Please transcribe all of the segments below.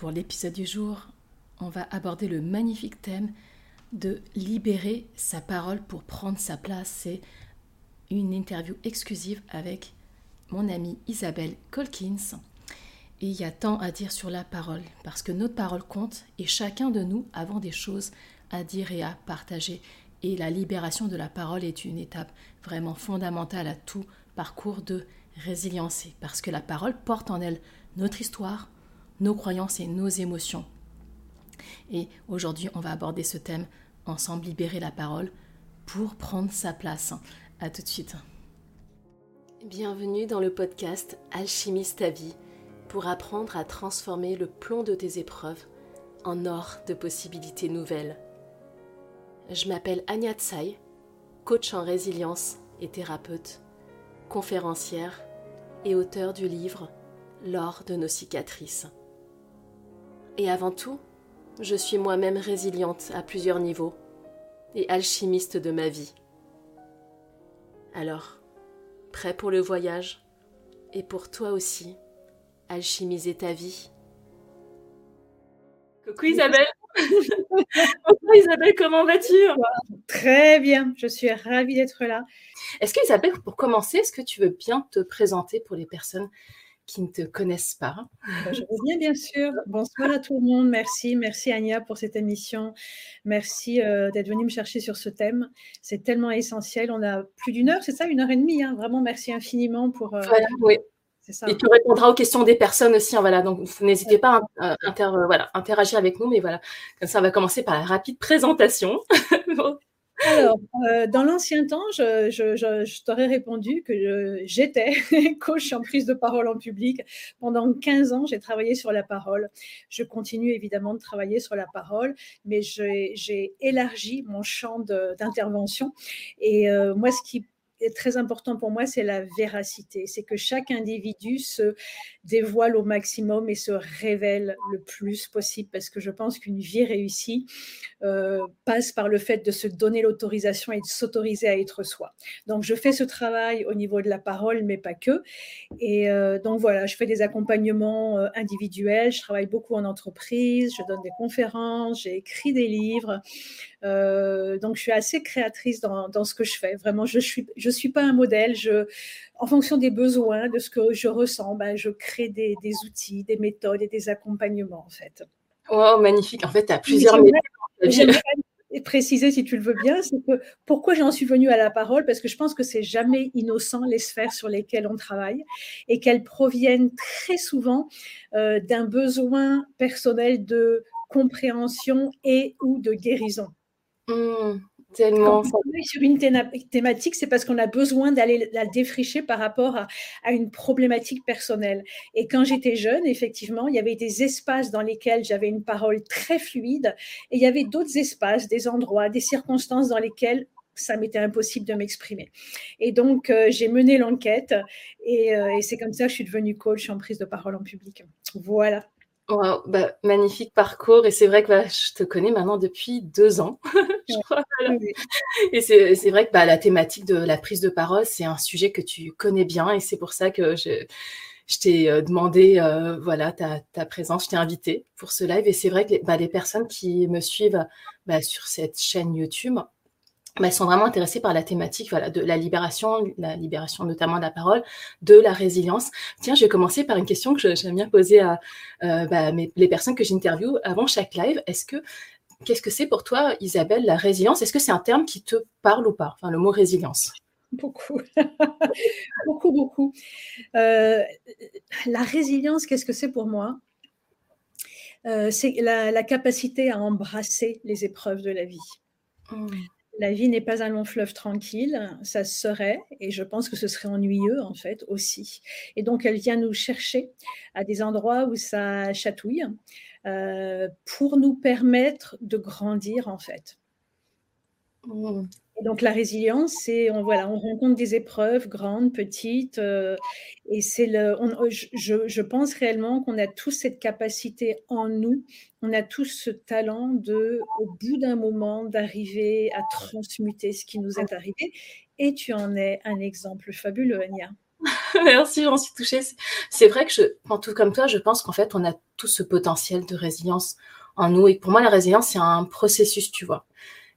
Pour l'épisode du jour, on va aborder le magnifique thème de libérer sa parole pour prendre sa place. C'est une interview exclusive avec mon amie Isabelle Colkins. Et il y a tant à dire sur la parole, parce que notre parole compte et chacun de nous avons des choses à dire et à partager. Et la libération de la parole est une étape vraiment fondamentale à tout parcours de résilience, parce que la parole porte en elle notre histoire, nos croyances et nos émotions. Et aujourd'hui, on va aborder ce thème ensemble, libérer la parole pour prendre sa place. À tout de suite. Bienvenue dans le podcast Alchimiste ta vie pour apprendre à transformer le plomb de tes épreuves en or de possibilités nouvelles. Je m'appelle Anya Tsai, coach en résilience et thérapeute, conférencière et auteur du livre L'or de nos cicatrices. Et avant tout, je suis moi-même résiliente à plusieurs niveaux et alchimiste de ma vie. Alors, prêt pour le voyage et pour toi aussi alchimiser ta vie? Coucou Isabelle. Coucou Isabelle, comment vas-tu? Très bien, je suis ravie d'être là. Est-ce que Isabelle, pour commencer, est-ce que tu veux bien te présenter pour les personnes qui ne te connaissent pas bah, Je veux bien, bien sûr. Bonsoir à tout le monde. Merci, merci Anya pour cette émission. Merci euh, d'être venue me chercher sur ce thème. C'est tellement essentiel. On a plus d'une heure, c'est ça, une heure et demie. Hein. Vraiment, merci infiniment pour. Euh, oui. Et tu répondras aux questions des personnes aussi. Hein, voilà. Donc, n'hésitez pas à euh, voilà, interagir avec nous. Mais voilà, comme ça, on va commencer par la rapide présentation. Alors, euh, dans l'ancien temps, je, t'aurais répondu que j'étais coach en prise de parole en public. Pendant 15 ans, j'ai travaillé sur la parole. Je continue évidemment de travailler sur la parole, mais j'ai élargi mon champ d'intervention. Et euh, moi, ce qui est très important pour moi, c'est la véracité. C'est que chaque individu se dévoile au maximum et se révèle le plus possible parce que je pense qu'une vie réussie euh, passe par le fait de se donner l'autorisation et de s'autoriser à être soi. Donc je fais ce travail au niveau de la parole, mais pas que. Et euh, donc voilà, je fais des accompagnements euh, individuels, je travaille beaucoup en entreprise, je donne des conférences, j'ai écrit des livres. donc je suis assez créatrice dans, ce que je fais. Vraiment, je suis je suis pas un modèle. En fonction des besoins, de ce que je ressens, ben, je crée des, outils, des méthodes et des accompagnements, en fait. Oh, magnifique. En fait, tu as plusieurs méthodes. Préciser, si tu le veux bien, c'est que pourquoi j'en suis venue à la parole, parce que je pense que c'est jamais innocent les sphères sur lesquelles on travaille et qu'elles proviennent très souvent euh, d'un besoin personnel de compréhension et ou de guérison. Mmh. Tellement. On sur une thématique, c'est parce qu'on a besoin d'aller la défricher par rapport à, une problématique personnelle. Et quand j'étais jeune, effectivement, il y avait des espaces dans lesquels j'avais une parole très fluide et il y avait d'autres espaces, des endroits, des circonstances dans lesquelles ça m'était impossible de m'exprimer. Et donc, euh, j'ai mené l'enquête et, euh, et c'est comme ça que je suis devenue coach en prise de parole en public. Voilà. Bah, magnifique parcours. Et c'est vrai que bah, je te connais maintenant depuis deux ans. Et c'est vrai que bah, la thématique de la prise de parole, c'est un sujet que tu connais bien. Et c'est pour ça que je, je t'ai euh, demandé euh, voilà, ta, ta, présence, je t'ai invité pour ce live. Et c'est vrai que les, les personnes qui me suivent sur cette chaîne YouTube, elles sont vraiment intéressées par la thématique voilà, de la libération, la libération notamment de la parole, de la résilience. Tiens, je vais commencer par une question que j'aime bien poser à euh, bah, les personnes que j'interviewe avant chaque live. Est-ce que qu'est-ce que c'est pour toi, Isabelle, la résilience? Est-ce que c'est un terme qui te parle ou pas? Enfin, le mot résilience. Beaucoup, beaucoup, beaucoup. Euh, la résilience, qu'est-ce que c'est pour moi? Euh, C'est la, capacité à embrasser les épreuves de la vie. Mmh. La vie n'est pas un long fleuve tranquille, ça serait, et je pense que ce serait ennuyeux en fait aussi. Et donc elle vient nous chercher à des endroits où ça chatouille euh, pour nous permettre de grandir en fait. Mmh donc la résilience, c'est on voilà, on rencontre des épreuves grandes, petites, euh, et c'est le. je, pense réellement qu'on a tous cette capacité en nous, on a tous ce talent de, au bout d'un moment, d'arriver à transmuter ce qui nous est arrivé. Et tu en es un exemple fabuleux, Ania. Merci, j'en suis touchée. C'est vrai que, je, tout comme toi, je pense qu'en fait, on a tout ce potentiel de résilience en nous. Et pour moi, la résilience, c'est un processus, tu vois.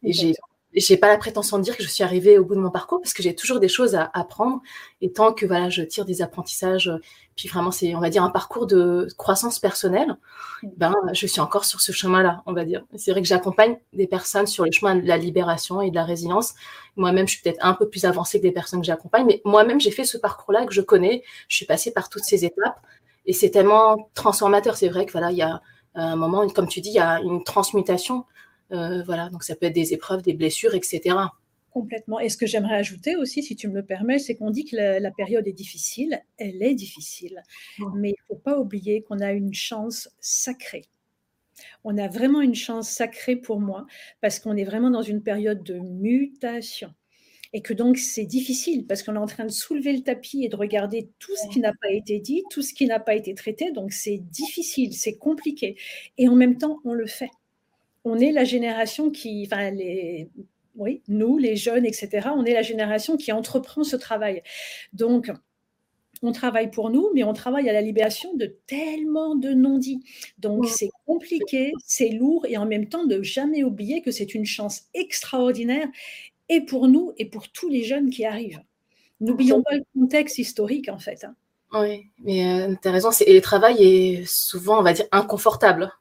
Et j'ai j'ai pas la prétention de dire que je suis arrivée au bout de mon parcours parce que j'ai toujours des choses à apprendre. Et tant que voilà je tire des apprentissages puis vraiment c'est on va dire un parcours de croissance personnelle ben je suis encore sur ce chemin là on va dire. C'est vrai que j'accompagne des personnes sur le chemin de la libération et de la résilience. Moi-même je suis peut-être un peu plus avancée que des personnes que j'accompagne mais moi-même j'ai fait ce parcours là que je connais. Je suis passée par toutes ces étapes et c'est tellement transformateur. C'est vrai que voilà il y a un moment comme tu dis il y a une transmutation voilà, donc ça peut être des épreuves, des blessures, etc. Complètement. Et ce que j'aimerais ajouter aussi, si tu me le permets, c'est qu'on dit que la, période est difficile. Elle est difficile. Mais il ne faut pas oublier qu'on a une chance sacrée. On a vraiment une chance sacrée pour moi parce qu'on est vraiment dans une période de mutation. Et que donc c'est difficile parce qu'on est en train de soulever le tapis et de regarder tout ce qui n'a pas été dit, tout ce qui n'a pas été traité. Donc c'est difficile, c'est compliqué. Et en même temps, on le fait on est la génération qui, enfin, les, oui, nous, les jeunes, etc., on est la génération qui entreprend ce travail. Donc, on travaille pour nous, mais on travaille à la libération de tellement de non-dits. Donc, c'est compliqué, c'est lourd, et en même temps, de jamais oublier que c'est une chance extraordinaire, et pour nous, et pour tous les jeunes qui arrivent. N'oublions pas le contexte historique, en fait. Hein. Oui, mais euh, tu as raison, et le travail est souvent, on va dire, inconfortable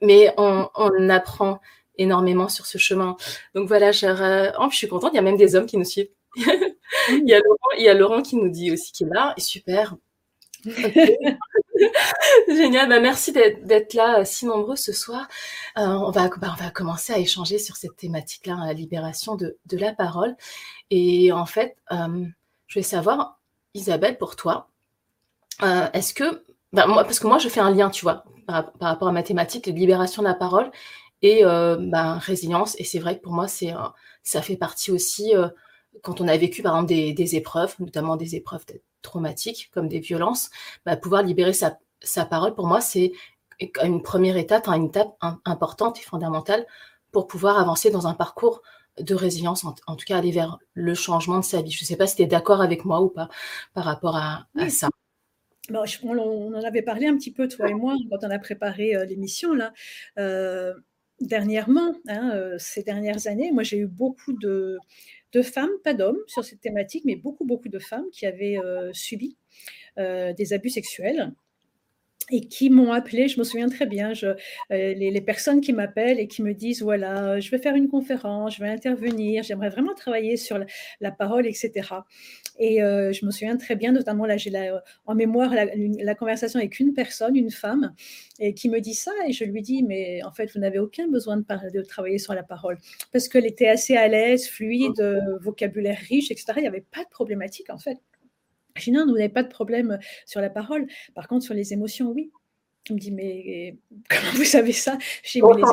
mais on, apprend énormément sur ce chemin. Donc voilà, cher, euh, oh, je suis contente, il y a même des hommes qui nous suivent. il, y a Laurent, il y a Laurent qui nous dit aussi qu'il est là, et super. Génial, bah, merci d'être là euh, si nombreux ce soir. Euh, on, va, bah, on va commencer à échanger sur cette thématique-là, la libération de, la parole. Et en fait, je vais savoir, Isabelle, pour toi, est-ce que, bah, moi, parce que moi je fais un lien, tu vois, par, rapport à mathématiques, libération de la parole et euh, ben, résilience. Et c'est vrai que pour moi, c'est ça fait partie aussi, euh, quand on a vécu par exemple des, épreuves, notamment des épreuves traumatiques comme des violences, bah, pouvoir libérer sa, sa, parole, pour moi, c'est une première étape, une étape importante et fondamentale pour pouvoir avancer dans un parcours de résilience, en, tout cas aller vers le changement de sa vie. Je ne sais pas si tu es d'accord avec moi ou pas par rapport à, à ça on, en avait parlé un petit peu, toi et moi, quand on a préparé euh, l'émission, là. Euh, dernièrement, hein, euh, ces dernières années, moi, j'ai eu beaucoup de, femmes, pas d'hommes, sur cette thématique, mais beaucoup, beaucoup de femmes qui avaient subi des abus sexuels et qui m'ont appelé, je me souviens très bien, les, personnes qui m'appellent et qui me disent, voilà, je vais faire une conférence, je vais intervenir, j'aimerais vraiment travailler sur la parole, etc. Et euh, je me souviens très bien, notamment là, j'ai en mémoire la, conversation avec une personne, une femme, et qui me dit ça, et je lui dis, mais en fait, vous n'avez aucun besoin de, de, travailler sur la parole, parce qu'elle était assez à l'aise, fluide, mmh. vocabulaire riche, etc. Il n'y avait pas de problématique, en fait. Je dis, non, vous n'avez pas de problème sur la parole. Par contre, sur les émotions, oui. Il me dit, mais comment vous savez ça? J'ai tout de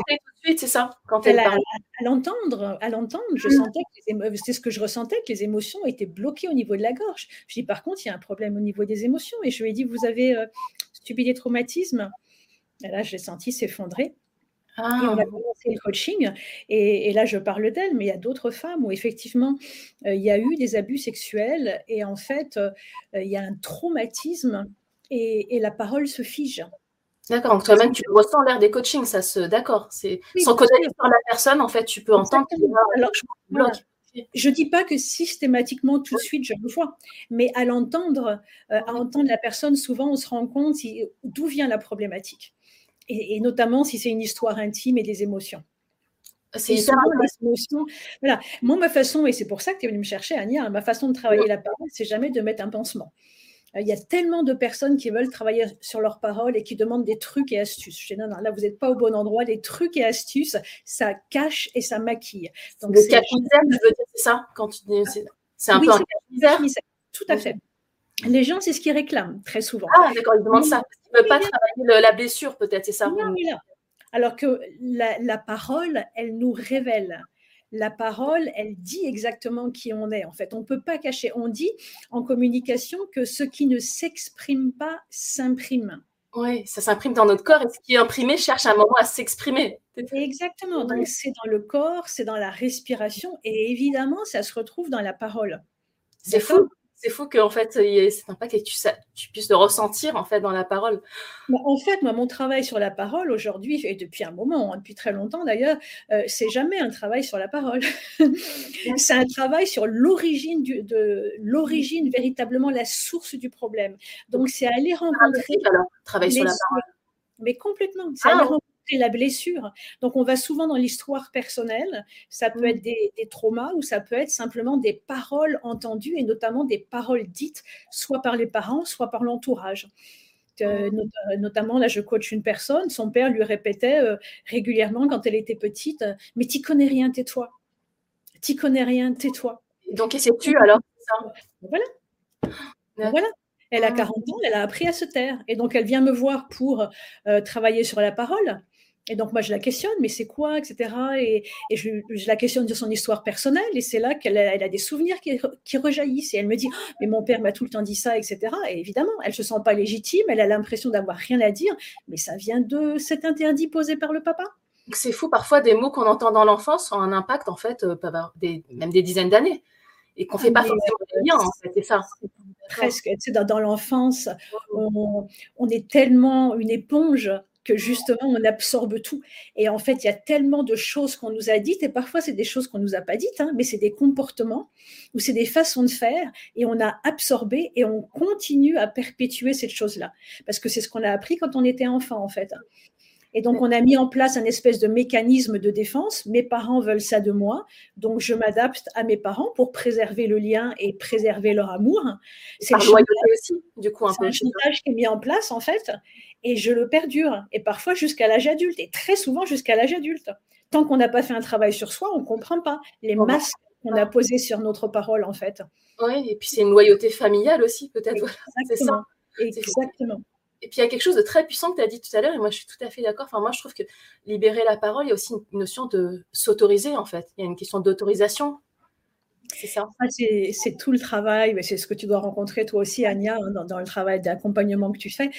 suite, c'est ça quand elle, À, l'entendre, à l'entendre, je mmh. sentais que c'est ce que je ressentais, que les émotions étaient bloquées au niveau de la gorge. Je dis, par contre, il y a un problème au niveau des émotions. Et je lui ai dit, vous avez euh, subi des traumatismes? Et là, je l'ai senti s'effondrer. Ah. Et on a commencé le coaching. Et, là, je parle d'elle, mais il y a d'autres femmes où effectivement, euh, il y a eu des abus sexuels. Et en fait, euh, il y a un traumatisme et, et la parole se fige. D'accord, donc toi-même tu ressens l'air des coachings, ça se. D'accord, c'est sans connaître la personne, en fait, tu peux entendre Je ne dis pas que systématiquement tout de suite je le vois, mais à l'entendre, euh, à entendre la personne, souvent on se rend compte d'où vient la problématique, et, notamment si c'est une histoire intime et des émotions. C'est ça. Voilà. Moi, ma façon, et c'est pour ça que tu es venu me chercher, Ania, ma façon de travailler la parole, c'est jamais de mettre un pansement. Euh, il y a tellement de personnes qui veulent travailler sur leurs paroles et qui demandent des trucs et astuces. Je dis, non, non, là, vous n'êtes pas au bon endroit. Des trucs et astuces, ça cache et ça maquille. Donc, le cache-misère, je veux dire, c'est ça quand tu dis, c'est un peu un cache-misère. Tout à fait. Les gens, c'est ce qu'ils réclament très souvent. Ah, d'accord, ils demandent ça. Ils ne veulent pas travailler la blessure, peut-être, c'est ça. Alors que la, la, parole, elle nous révèle la parole, elle dit exactement qui on est. En fait, on ne peut pas cacher. On dit en communication que ce qui ne s'exprime pas s'imprime. Oui, ça s'imprime dans notre corps et ce qui est imprimé cherche un moment à s'exprimer. Exactement. Donc, c'est dans le corps, c'est dans la respiration et évidemment, ça se retrouve dans la parole. C'est fou. C'est fou qu'en fait, c'est impact et que tu, tu, puisses le ressentir en fait dans la parole. En fait, moi, mon travail sur la parole aujourd'hui, et depuis un moment, hein, depuis très longtemps d'ailleurs, euh, c'est jamais un travail sur la parole. c'est un travail sur l'origine de l'origine véritablement la source du problème. Donc, c'est aller rencontrer. Alors, travail sur la parole. Mais complètement. C'est aller ah. La blessure. Donc, on va souvent dans l'histoire personnelle. Ça peut mm. être des, traumas ou ça peut être simplement des paroles entendues et notamment des paroles dites, soit par les parents, soit par l'entourage. Euh, mm. notamment, là, je coach une personne, son père lui répétait euh, régulièrement quand elle était petite Mais t'y connais rien, tais-toi. T'y connais rien, tais-toi. Donc, qu'est-ce que tu alors Voilà. Voilà. Elle a 40 mm. ans, elle a appris à se taire. Et donc, elle vient me voir pour euh, travailler sur la parole. Et donc, moi, je la questionne, mais c'est quoi, etc. Et, je, la questionne sur son histoire personnelle. Et c'est là qu'elle a, elle a, des souvenirs qui, rejaillissent. Et elle me dit, oh, mais mon père m'a tout le temps dit ça, etc. Et évidemment, elle ne se sent pas légitime. Elle a l'impression d'avoir rien à dire. Mais ça vient de cet interdit posé par le papa. C'est fou. Parfois, des mots qu'on entend dans l'enfance ont un impact, en fait, euh, des, même des dizaines d'années. Et qu'on ne fait pas forcément bien, en fait. C'est ça. Presque. Tu sais, dans, l'enfance, on, on est tellement une éponge que justement on absorbe tout. Et en fait, il y a tellement de choses qu'on nous a dites, et parfois c'est des choses qu'on nous a pas dites, hein, mais c'est des comportements ou c'est des façons de faire, et on a absorbé et on continue à perpétuer cette chose-là, parce que c'est ce qu'on a appris quand on était enfant en fait. Hein. Et donc, on a mis en place un espèce de mécanisme de défense. Mes parents veulent ça de moi, donc je m'adapte à mes parents pour préserver le lien et préserver leur amour. C'est aussi, du coup, un, un chantage qui est mis en place, en fait, et je le perdure, et parfois jusqu'à l'âge adulte, et très souvent jusqu'à l'âge adulte. Tant qu'on n'a pas fait un travail sur soi, on ne comprend pas les masques qu'on a posés sur notre parole, en fait. Oui, et puis c'est une loyauté familiale aussi, peut-être. c'est ça. Exactement. Et puis il y a quelque chose de très puissant que tu as dit tout à l'heure, et moi je suis tout à fait d'accord. Enfin, moi je trouve que libérer la parole, il y a aussi une notion de s'autoriser en fait. Il y a une question d'autorisation c'est ça. c'est tout le travail, mais c'est ce que tu dois rencontrer toi aussi, Anya, hein, dans, le travail d'accompagnement que tu fais.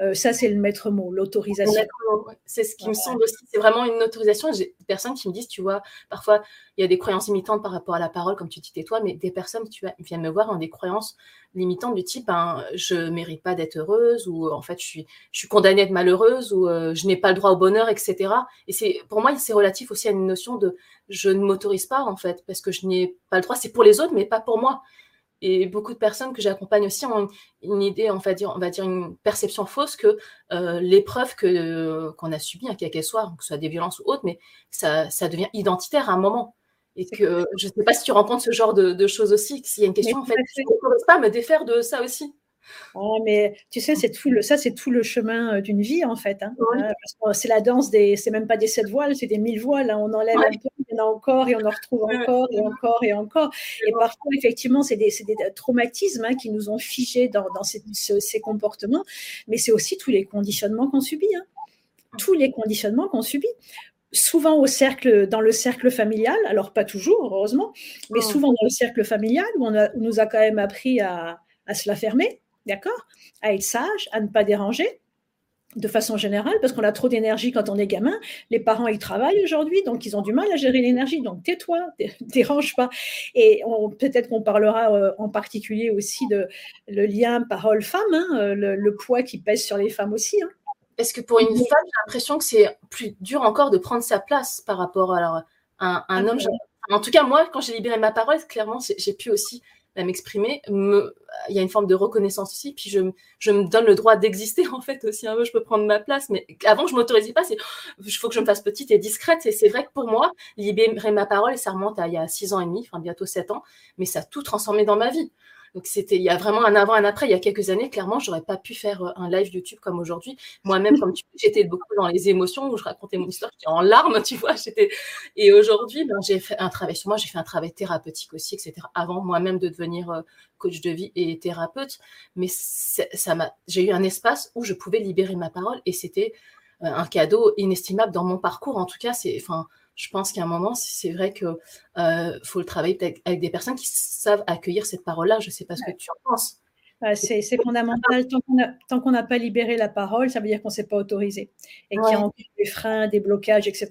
Euh, ça, c'est le maître mot, l'autorisation. C'est ce qui me semble aussi. C'est vraiment une autorisation. J'ai des personnes qui me disent, tu vois, parfois, il y a des croyances imitantes par rapport à la parole, comme tu dis toi, mais des personnes qui viennent me voir ont des croyances limitantes du type, hein, je mérite pas d'être heureuse, ou en fait, je suis, condamnée à être malheureuse, ou euh, je n'ai pas le droit au bonheur, etc. Et c'est, pour moi, c'est relatif aussi à une notion de je ne m'autorise pas en fait parce que je n'ai pas le droit. C'est pour les autres, mais pas pour moi. Et beaucoup de personnes que j'accompagne aussi ont une idée, on va dire, on va dire une perception fausse que euh, l'épreuve que qu'on a subie, hein, quelle qu'elle soit, que ce soit des violences ou autres, mais ça devient identitaire à un moment. Et que je ne sais pas si tu rencontres ce genre de, choses aussi, s'il y a une question, en fait, je ne pas à me défaire de ça aussi. mais tu sais, c'est tout le, ça, c'est tout le chemin euh, d'une vie, en fait. Hein. Euh, c'est la danse des, c'est même pas des sept voiles, c'est des mille voiles. Hein. On enlève un peu il y en a encore et on en retrouve encore et encore et encore. Et parfois, effectivement, c'est des, des, traumatismes hein, qui nous ont figés dans, dans ces, ces, comportements, mais c'est aussi tous les conditionnements qu'on subit. Hein. Tous les conditionnements qu'on subit souvent au cercle, dans le cercle familial, alors pas toujours, heureusement, mais oh. souvent dans le cercle familial où on, a, nous a quand même appris à, à se la fermer, d'accord À être sage, à ne pas déranger, de façon générale, parce qu'on a trop d'énergie quand on est gamin. Les parents, ils travaillent aujourd'hui, donc ils ont du mal à gérer l'énergie. Donc tais-toi, dérange pas. Et peut-être qu'on parlera euh, en particulier aussi de le lien parole-femme, hein, euh, le, poids qui pèse sur les femmes aussi. Hein. Est-ce que pour une femme, j'ai l'impression que c'est plus dur encore de prendre sa place par rapport à, un, un homme En tout cas, moi, quand j'ai libéré ma parole, clairement, j'ai pu aussi à m'exprimer, il y a une forme de reconnaissance aussi, puis je, je me donne le droit d'exister en fait aussi un peu, je peux prendre ma place, mais avant je m'autorisais pas, il faut que je me fasse petite et discrète, et c'est vrai que pour moi, libérer ma parole, et ça remonte à il y a six ans et demi, enfin bientôt sept ans, mais ça a tout transformé dans ma vie. Donc il y a vraiment un avant, un après. Il y a quelques années, clairement, j'aurais pas pu faire euh, un live YouTube comme aujourd'hui. Moi-même, comme tu j'étais beaucoup dans les émotions où je racontais mon histoire, j'étais en larmes, tu vois. Et aujourd'hui, ben, j'ai fait un travail sur moi, j'ai fait un travail thérapeutique aussi, etc. Avant moi-même de devenir euh, coach de vie et thérapeute, mais ça m'a, j'ai eu un espace où je pouvais libérer ma parole et c'était euh, un cadeau inestimable dans mon parcours. En tout cas, c'est, enfin je pense qu'à un moment, c'est vrai qu'il euh, faut le travailler avec des personnes qui savent accueillir cette parole-là. Je ne sais pas ce que tu en penses. C'est fondamental. Tant qu'on n'a pas libéré la parole, ça veut dire qu'on ne s'est pas autorisé et qu'il y a des freins, des blocages, etc.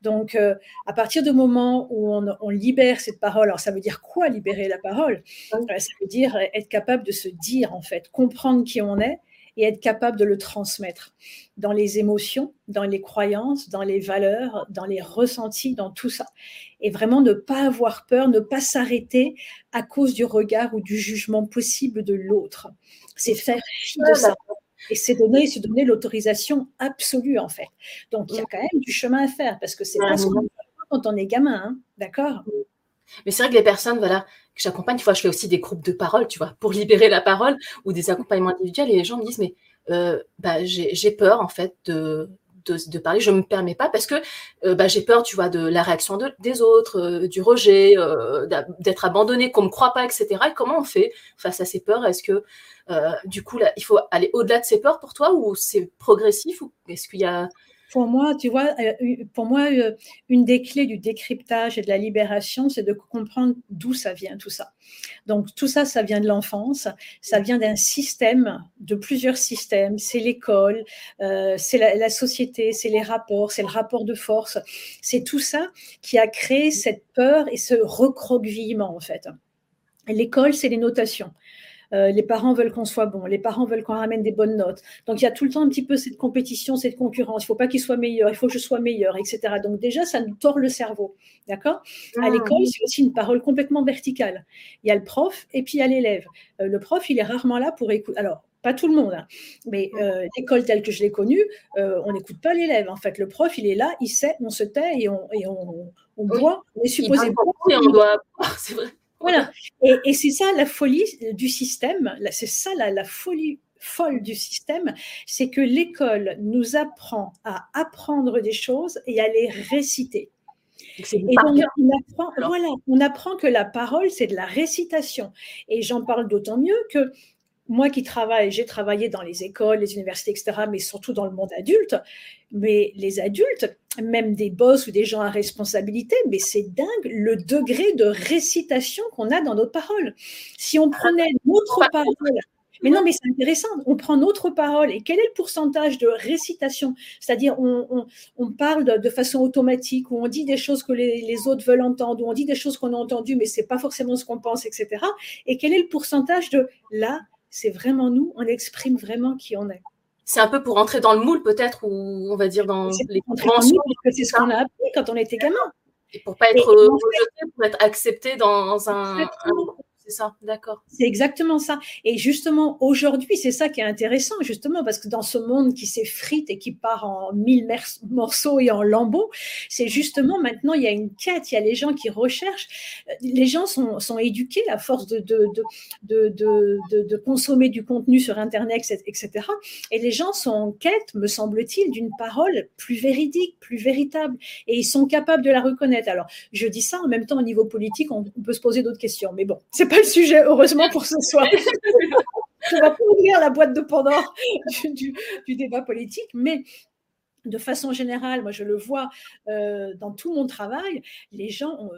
Donc, euh, à partir du moment où on, libère cette parole, alors ça veut dire quoi libérer la parole? Euh, Ça veut dire être capable de se dire, en fait, comprendre qui on est et être capable de le transmettre dans les émotions, dans les croyances, dans les valeurs, dans les ressentis, dans tout ça. Et vraiment ne pas avoir peur, ne pas s'arrêter à cause du regard ou du jugement possible de l'autre. C'est faire fi de ça. Et c'est donner, se donner l'autorisation absolue, en fait. Donc, il y a quand même du chemin à faire parce que c'est pas ce qu'on quand on est gamin, hein, d'accord? Mais c'est vrai que les personnes, voilà, que j'accompagne, je fais aussi des groupes de parole, tu vois, pour libérer la parole ou des accompagnements individuels. Et les gens me disent, mais euh, bah, j'ai peur, en fait, de, de, parler. Je ne me permets pas parce que euh, bah, j'ai peur, tu vois, de la réaction des autres, euh, du rejet, d'être abandonné, qu'on ne me croit pas, etc. Et comment on fait face à ces peurs? Est-ce que, du coup, là, il faut aller au-delà de ces peurs pour toi ou c'est progressif ou est-ce qu'il y a pour moi, tu vois, euh, pour moi, euh, une des clés du décryptage et de la libération, c'est de comprendre d'où ça vient, tout ça. Donc, tout ça, ça vient de l'enfance, ça vient d'un système, de plusieurs systèmes. C'est l'école, euh, c'est la, société, c'est les rapports, c'est le rapport de force. C'est tout ça qui a créé cette peur et ce recroquevillement, en fait. L'école, c'est les notations. Euh, les parents veulent qu'on soit bon, les parents veulent qu'on ramène des bonnes notes. Donc il y a tout le temps un petit peu cette compétition, cette concurrence. Il ne faut pas qu'il soit meilleur, il faut que je sois meilleur, etc. Donc déjà, ça nous tord le cerveau. D'accord? À ah. l'école, c'est aussi une parole complètement verticale. Il y a le prof et puis il y a l'élève. Euh, le prof, il est rarement là pour écouter. Alors, pas tout le monde, hein. mais euh, l'école telle que je l'ai connue, on n'écoute pas l'élève. En fait, le prof, il est là, il sait, on se tait et on, et on, on boit. On est supposé boire. On doit... C'est vrai. Voilà. Et, c'est ça la folie du système, c'est ça la, folie folle du système, c'est que l'école nous apprend à apprendre des choses et à les réciter. Et donc, on apprend, voilà, on apprend que la parole, c'est de la récitation. Et j'en parle d'autant mieux que moi qui travaille, j'ai travaillé dans les écoles, les universités, etc., mais surtout dans le monde adulte. Mais les adultes, même des boss ou des gens à responsabilité, mais c'est dingue le degré de récitation qu'on a dans notre parole. Si on prenait notre parole, mais non, mais c'est intéressant. On prend notre parole et quel est le pourcentage de récitation? C'est-à-dire, on, parle de, façon automatique, ou on dit des choses que les, les, autres veulent entendre, ou on dit des choses qu'on a entendues, mais c'est pas forcément ce qu'on pense, etc. Et quel est le pourcentage de là, c'est vraiment nous, on exprime vraiment qui on est. C'est un peu pour entrer dans le moule, peut-être, ou on va dire dans les conventions. C'est ce qu'on a appris quand on était gamin. Et pour pas être rejeté, pour être accepté dans un, c'est ça, d'accord. C'est exactement ça. Et justement, aujourd'hui, c'est ça qui est intéressant, justement, parce que dans ce monde qui s'effrite et qui part en mille morceaux et en lambeaux, c'est justement maintenant, il y a une quête, il y a les gens qui recherchent. Les gens sont, sont éduqués à force de, de, de, de, de consommer du contenu sur Internet, etc. Et les gens sont en quête, me semble-t-il, d'une parole plus véridique, plus véritable. Et ils sont capables de la reconnaître. Alors, je dis ça en même temps, au niveau politique, on, on peut se poser d'autres questions. Mais bon, c'est pas le sujet, heureusement pour ce soir. On va pas ouvrir la boîte de Pandore du, débat politique, mais de façon générale, moi je le vois euh, dans tout mon travail, les gens ont,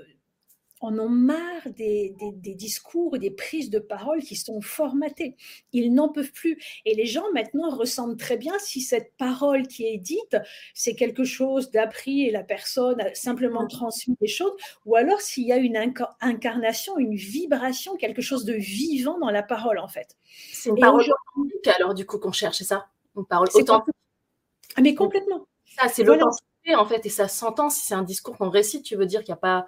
en ont marre des, discours et des prises de parole qui sont formatées. Ils n'en peuvent plus. Et les gens maintenant ressentent très bien si cette parole qui est dite, c'est quelque chose d'appris et la personne a simplement transmis des choses, ou alors s'il y a une incarnation, une vibration, quelque chose de vivant dans la parole en fait. C'est une parole authentique alors du coup qu'on cherche, c'est ça? Une parole authentique. Mais complètement. Ça, c'est l'authenticité en fait, et ça s'entend si c'est un discours qu'on récite, tu veux dire qu'il n'y a pas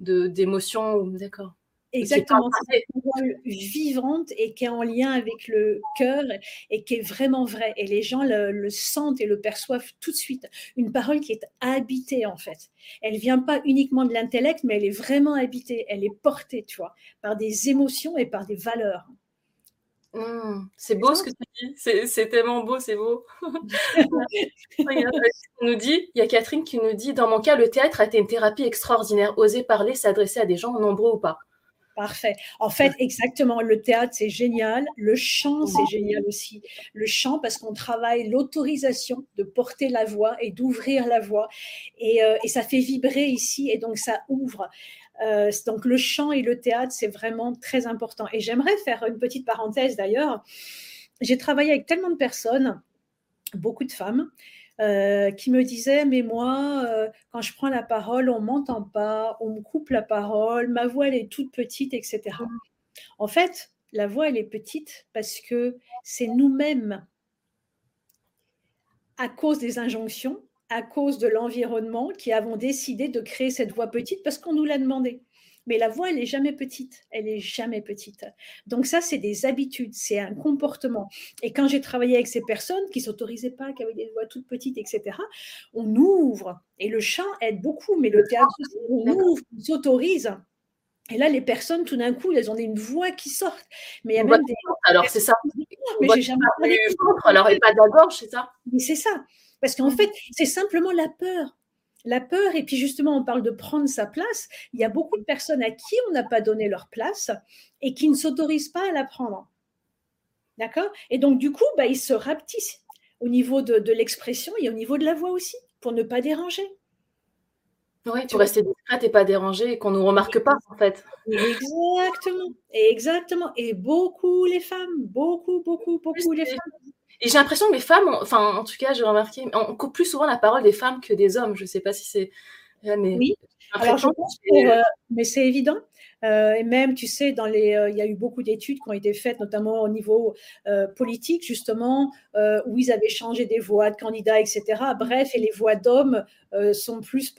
d'émotion, d'accord. Exactement, c'est une parole vivante et qui est en lien avec le cœur et qui est vraiment vrai. Et les gens le, sentent et le perçoivent tout de suite. Une parole qui est habitée en fait. Elle vient pas uniquement de l'intellect, mais elle est vraiment habitée. Elle est portée, tu vois, par des émotions et par des valeurs. Mmh, c'est beau ce que tu dis, c'est tellement beau, c'est beau. nous dit, il y a Catherine qui nous dit, dans mon cas, le théâtre a été une thérapie extraordinaire. Oser parler, s'adresser à des gens nombreux ou pas? Parfait. En fait, exactement, le théâtre, c'est génial. Le chant, c'est génial aussi. Le chant, parce qu'on travaille l'autorisation de porter la voix et d'ouvrir la voix. Et, euh, et, ça fait vibrer ici, et donc ça ouvre. Euh, donc le chant et le théâtre, c'est vraiment très important. Et j'aimerais faire une petite parenthèse d'ailleurs. J'ai travaillé avec tellement de personnes, beaucoup de femmes, euh, qui me disait Mais moi, euh, quand je prends la parole, on m'entend pas, on me coupe la parole, ma voix, elle est toute petite, etc. En fait, la voix, elle est petite parce que c'est nous-mêmes, à cause des injonctions, à cause de l'environnement, qui avons décidé de créer cette voix petite parce qu'on nous l'a demandé. Mais la voix, elle n'est jamais petite. Elle n'est jamais petite. Donc ça, c'est des habitudes, c'est un comportement. Et quand j'ai travaillé avec ces personnes qui s'autorisaient pas, qui avaient des voix toutes petites, etc., on ouvre. Et le chant aide beaucoup, mais le théâtre, on ouvre, on s'autorise. Et là, les personnes, tout d'un coup, elles ont une voix qui sort. Mais il y a même des... Alors, c'est ça. Mais j'ai jamais parlé. Alors, et pas de la gorge, c'est ça? Mais c'est ça. Parce qu'en fait, c'est simplement la peur la peur, et puis justement, on parle de prendre sa place. Il y a beaucoup de personnes à qui on n'a pas donné leur place et qui ne s'autorisent pas à la prendre. D'accord? Et donc, du coup, bah, ils se rapetissent au niveau de, l'expression et au niveau de la voix aussi, pour ne pas déranger. Oui, pour rester discrète et pas déranger et qu'on ne nous remarque pas, en fait. Exactement, exactement. Et beaucoup les femmes, beaucoup, beaucoup, beaucoup les femmes. Et j'ai l'impression que les femmes, enfin, en tout cas, j'ai remarqué, on coupe plus souvent la parole des femmes que des hommes. Je ne sais pas si c'est. Mais oui, alors je pense que, euh, mais c'est évident. Euh, et même, tu sais, dans les, euh, il y a eu beaucoup d'études qui ont été faites, notamment au niveau politique, justement, où ils avaient changé des voix de candidats, etc. Bref, et les voix d'hommes sont, plus,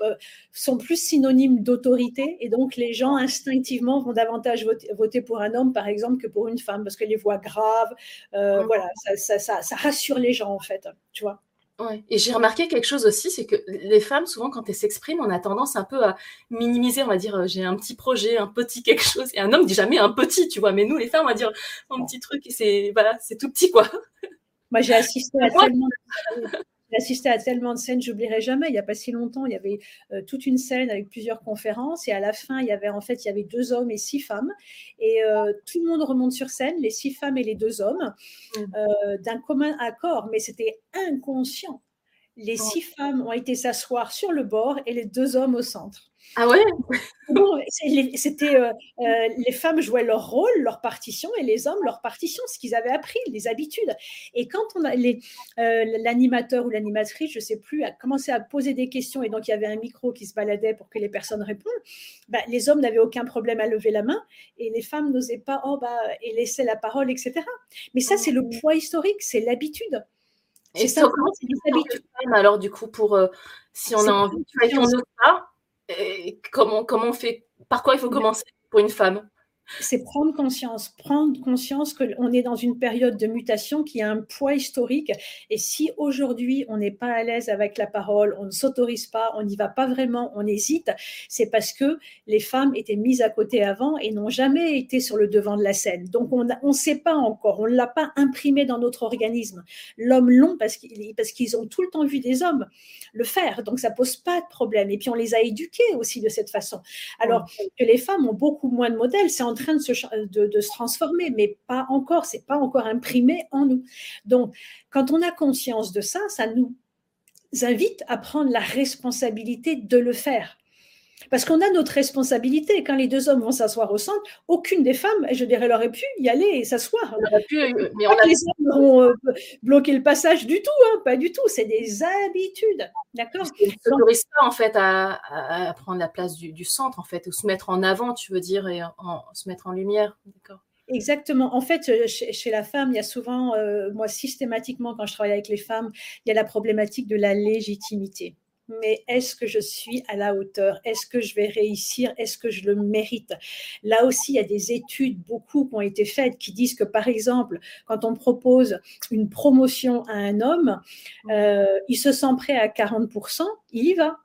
sont plus synonymes d'autorité. Et donc, les gens, instinctivement, vont davantage voter, pour un homme, par exemple, que pour une femme, parce que les voix graves, voilà, ça, ça, ça rassure les gens, en fait, tu vois. Et j'ai remarqué quelque chose aussi, c'est que les femmes, souvent, quand elles s'expriment, on a tendance un peu à minimiser, on va dire, euh, j'ai un petit projet, un petit quelque chose. Et un homme dit jamais un petit, tu vois. Mais nous, les femmes, on va dire un petit truc et c'est, voilà, c'est tout petit, quoi. Moi, j'ai assisté à tellement j'ai assisté à tellement de scènes, j'oublierai jamais. Il n'y a pas si longtemps, il y avait euh, toute une scène avec plusieurs conférences et à la fin, il y avait en fait, il y avait deux hommes et six femmes et euh, tout le monde remonte sur scène, les six femmes et les deux hommes, mmh. euh, d'un commun accord, mais c'était inconscient. Les six femmes ont été s'asseoir sur le bord et les deux hommes au centre. Ah ouais? C'était euh, euh, les femmes jouaient leur rôle, leur partition, et les hommes leur partition, ce qu'ils avaient appris, les habitudes. Et quand on a euh, l'animateur ou l'animatrice, je sais plus, a commencé à poser des questions, et donc il y avait un micro qui se baladait pour que les personnes répondent, bah, les hommes n'avaient aucun problème à lever la main, et les femmes n'osaient pas, oh bah, et laisser la parole, etc. Mais ça, c'est le mmh. poids historique, c'est l'habitude. Et ça, comment c'est l'habitude alors du coup pour si on a envie, tu on comment, comment on fait Par quoi il faut commencer pour une femme? C'est prendre conscience, prendre conscience qu'on est dans une période de mutation qui a un poids historique. Et si aujourd'hui on n'est pas à l'aise avec la parole, on ne s'autorise pas, on n'y va pas vraiment, on hésite, c'est parce que les femmes étaient mises à côté avant et n'ont jamais été sur le devant de la scène. Donc on ne sait pas encore, on ne l'a pas imprimé dans notre organisme. L'homme long parce qu'ils parce qu'ils ont tout le temps vu des hommes le faire, donc ça pose pas de problème. Et puis on les a éduqués aussi de cette façon. Alors que les femmes ont beaucoup moins de modèles, c'est en train de se, de, se transformer, mais pas encore, c'est pas encore imprimé en nous. Donc, quand on a conscience de ça, ça nous invite à prendre la responsabilité de le faire. Parce qu'on a notre responsabilité. Quand les deux hommes vont s'asseoir au centre, aucune des femmes, je dirais, aurait pu y aller et s'asseoir. mais on a... les hommes vont euh, bloquer le passage du tout, hein, pas du tout. C'est des habitudes, d'accord? Ils ne pas en fait à, prendre la place du, centre, en fait, ou se mettre en avant, tu veux dire, et se mettre en lumière, d'accord? Exactement. En fait, euh, chez, la femme, il y a souvent, euh, moi systématiquement, quand je travaille avec les femmes, il y a la problématique de la légitimité mais est-ce que je suis à la hauteur? Est-ce que je vais réussir? Est-ce que je le mérite? Là aussi, il y a des études, beaucoup qui ont été faites, qui disent que, par exemple, quand on propose une promotion à un homme, euh, il se sent prêt à 40%, il y va.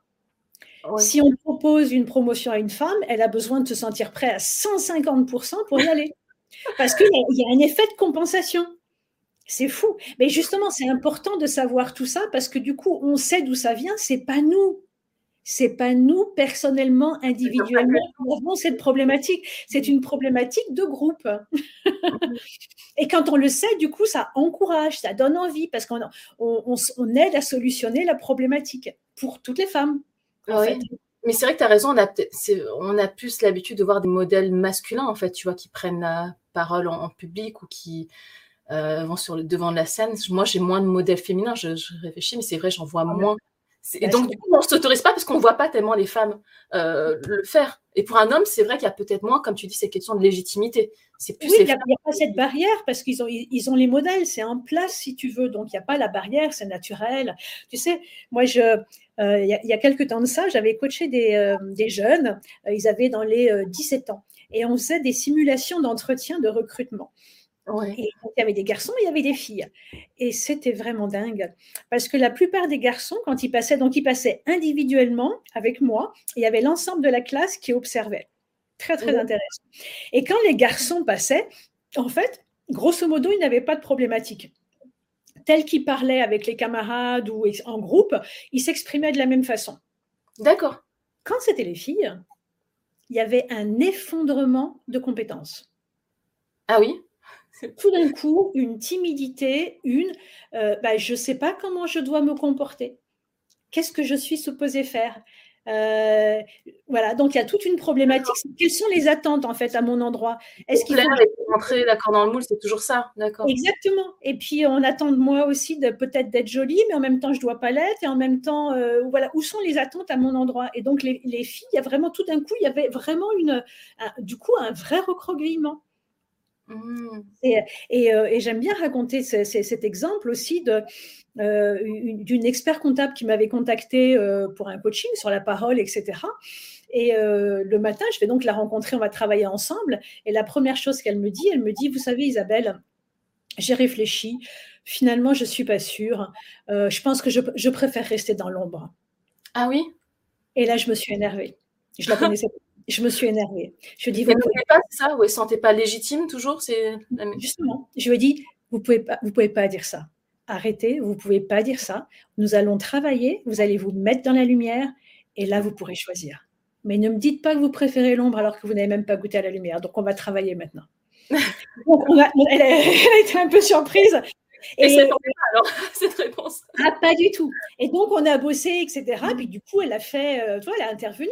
Si on propose une promotion à une femme, elle a besoin de se sentir prêt à 150% pour y aller. Parce qu'il y a un effet de compensation. C'est fou. Mais justement, c'est important de savoir tout ça parce que du coup, on sait d'où ça vient, c'est pas nous. C'est pas nous personnellement, individuellement, qui avons cette problématique. C'est une problématique de groupe. et quand on le sait, du coup, ça encourage, ça donne envie parce qu'on on, aide à solutionner la problématique pour toutes les femmes. Mais c'est vrai que tu as raison, on a, on a plus l'habitude de voir des modèles masculins, en fait, tu vois, qui prennent la parole en, public ou qui euh, vont sur le devant de la scène. Moi, j'ai moins de modèles féminins, je, je réfléchis, mais c'est vrai, j'en vois moins. Et donc, du coup, on ne s'autorise pas parce qu'on ne voit pas tellement les femmes euh, le faire. Et pour un homme, c'est vrai qu'il y a peut-être moins, comme tu dis, cette question de légitimité. C'est plus oui, il n'y a, pas cette barrière parce qu'ils ont, ils ont les modèles, c'est en place si tu veux. Donc, il n'y a pas la barrière, c'est naturel. Tu sais, moi, je, euh, il, y a, quelques temps de ça, j'avais coaché des, euh, des jeunes, ils avaient dans les 17 ans. Et on faisait des simulations d'entretien de recrutement. Et il y avait des garçons, il y avait des filles. Et c'était vraiment dingue. Parce que la plupart des garçons, quand ils passaient, donc ils passaient individuellement avec moi, il y avait l'ensemble de la classe qui observait. Très, très intéressant. Et quand les garçons passaient, en fait, grosso modo, ils n'avaient pas de problématique. Tel qu'ils parlaient avec les camarades ou en groupe, ils s'exprimaient de la même façon. D'accord. Quand c'était les filles, il y avait un effondrement de compétences. Ah oui? Tout d'un coup, une timidité, une euh, bah, je ne sais pas comment je dois me comporter. Qu'est-ce que je suis supposée faire? Euh, voilà, donc il y a toute une problématique. Quelles sont les attentes en fait à mon endroit? Est-ce qu'il faut rentrer d'accord dans le moule C'est toujours ça, d'accord Exactement. Et puis on attend de moi aussi de peut-être d'être jolie, mais en même temps je dois pas l'être. Et en même temps, euh, voilà, où sont les attentes à mon endroit? Et donc les, filles, il y a vraiment tout d'un coup, il y avait vraiment une, du coup un vrai recroquevillement. Mmh. Euh, et, j'aime bien raconter cet exemple aussi de, euh, d'une expert comptable qui m'avait contacté euh, pour un coaching sur la parole, etc. Et le matin, je vais donc la rencontrer, on va travailler ensemble. Et la première chose qu'elle me dit, elle me dit, vous savez Isabelle, j'ai réfléchi, finalement je ne suis pas sûre, je pense que je, je préfère rester dans l'ombre. Ah oui? Et là, je me suis énervée. Je la connaissais pas je me suis énervée. Je dis, vous pouvez pas, ça Ou elle ne sentait pas légitime toujours c'est Justement, je lui ai dit, vous ne pouvez, pas, vous pouvez pas dire ça. Arrêtez, vous ne pouvez pas dire ça. Nous allons travailler, vous allez vous mettre dans la lumière et là, vous pourrez choisir. Mais ne me dites pas que vous préférez l'ombre alors que vous n'avez même pas goûté à la lumière. Donc, on va travailler maintenant. elle, a, été un peu surprise. Et, c'est pas alors, cette réponse ah, Pas du tout. Et donc, on a bossé, etc. Puis du coup, elle a fait, euh, elle a intervenu.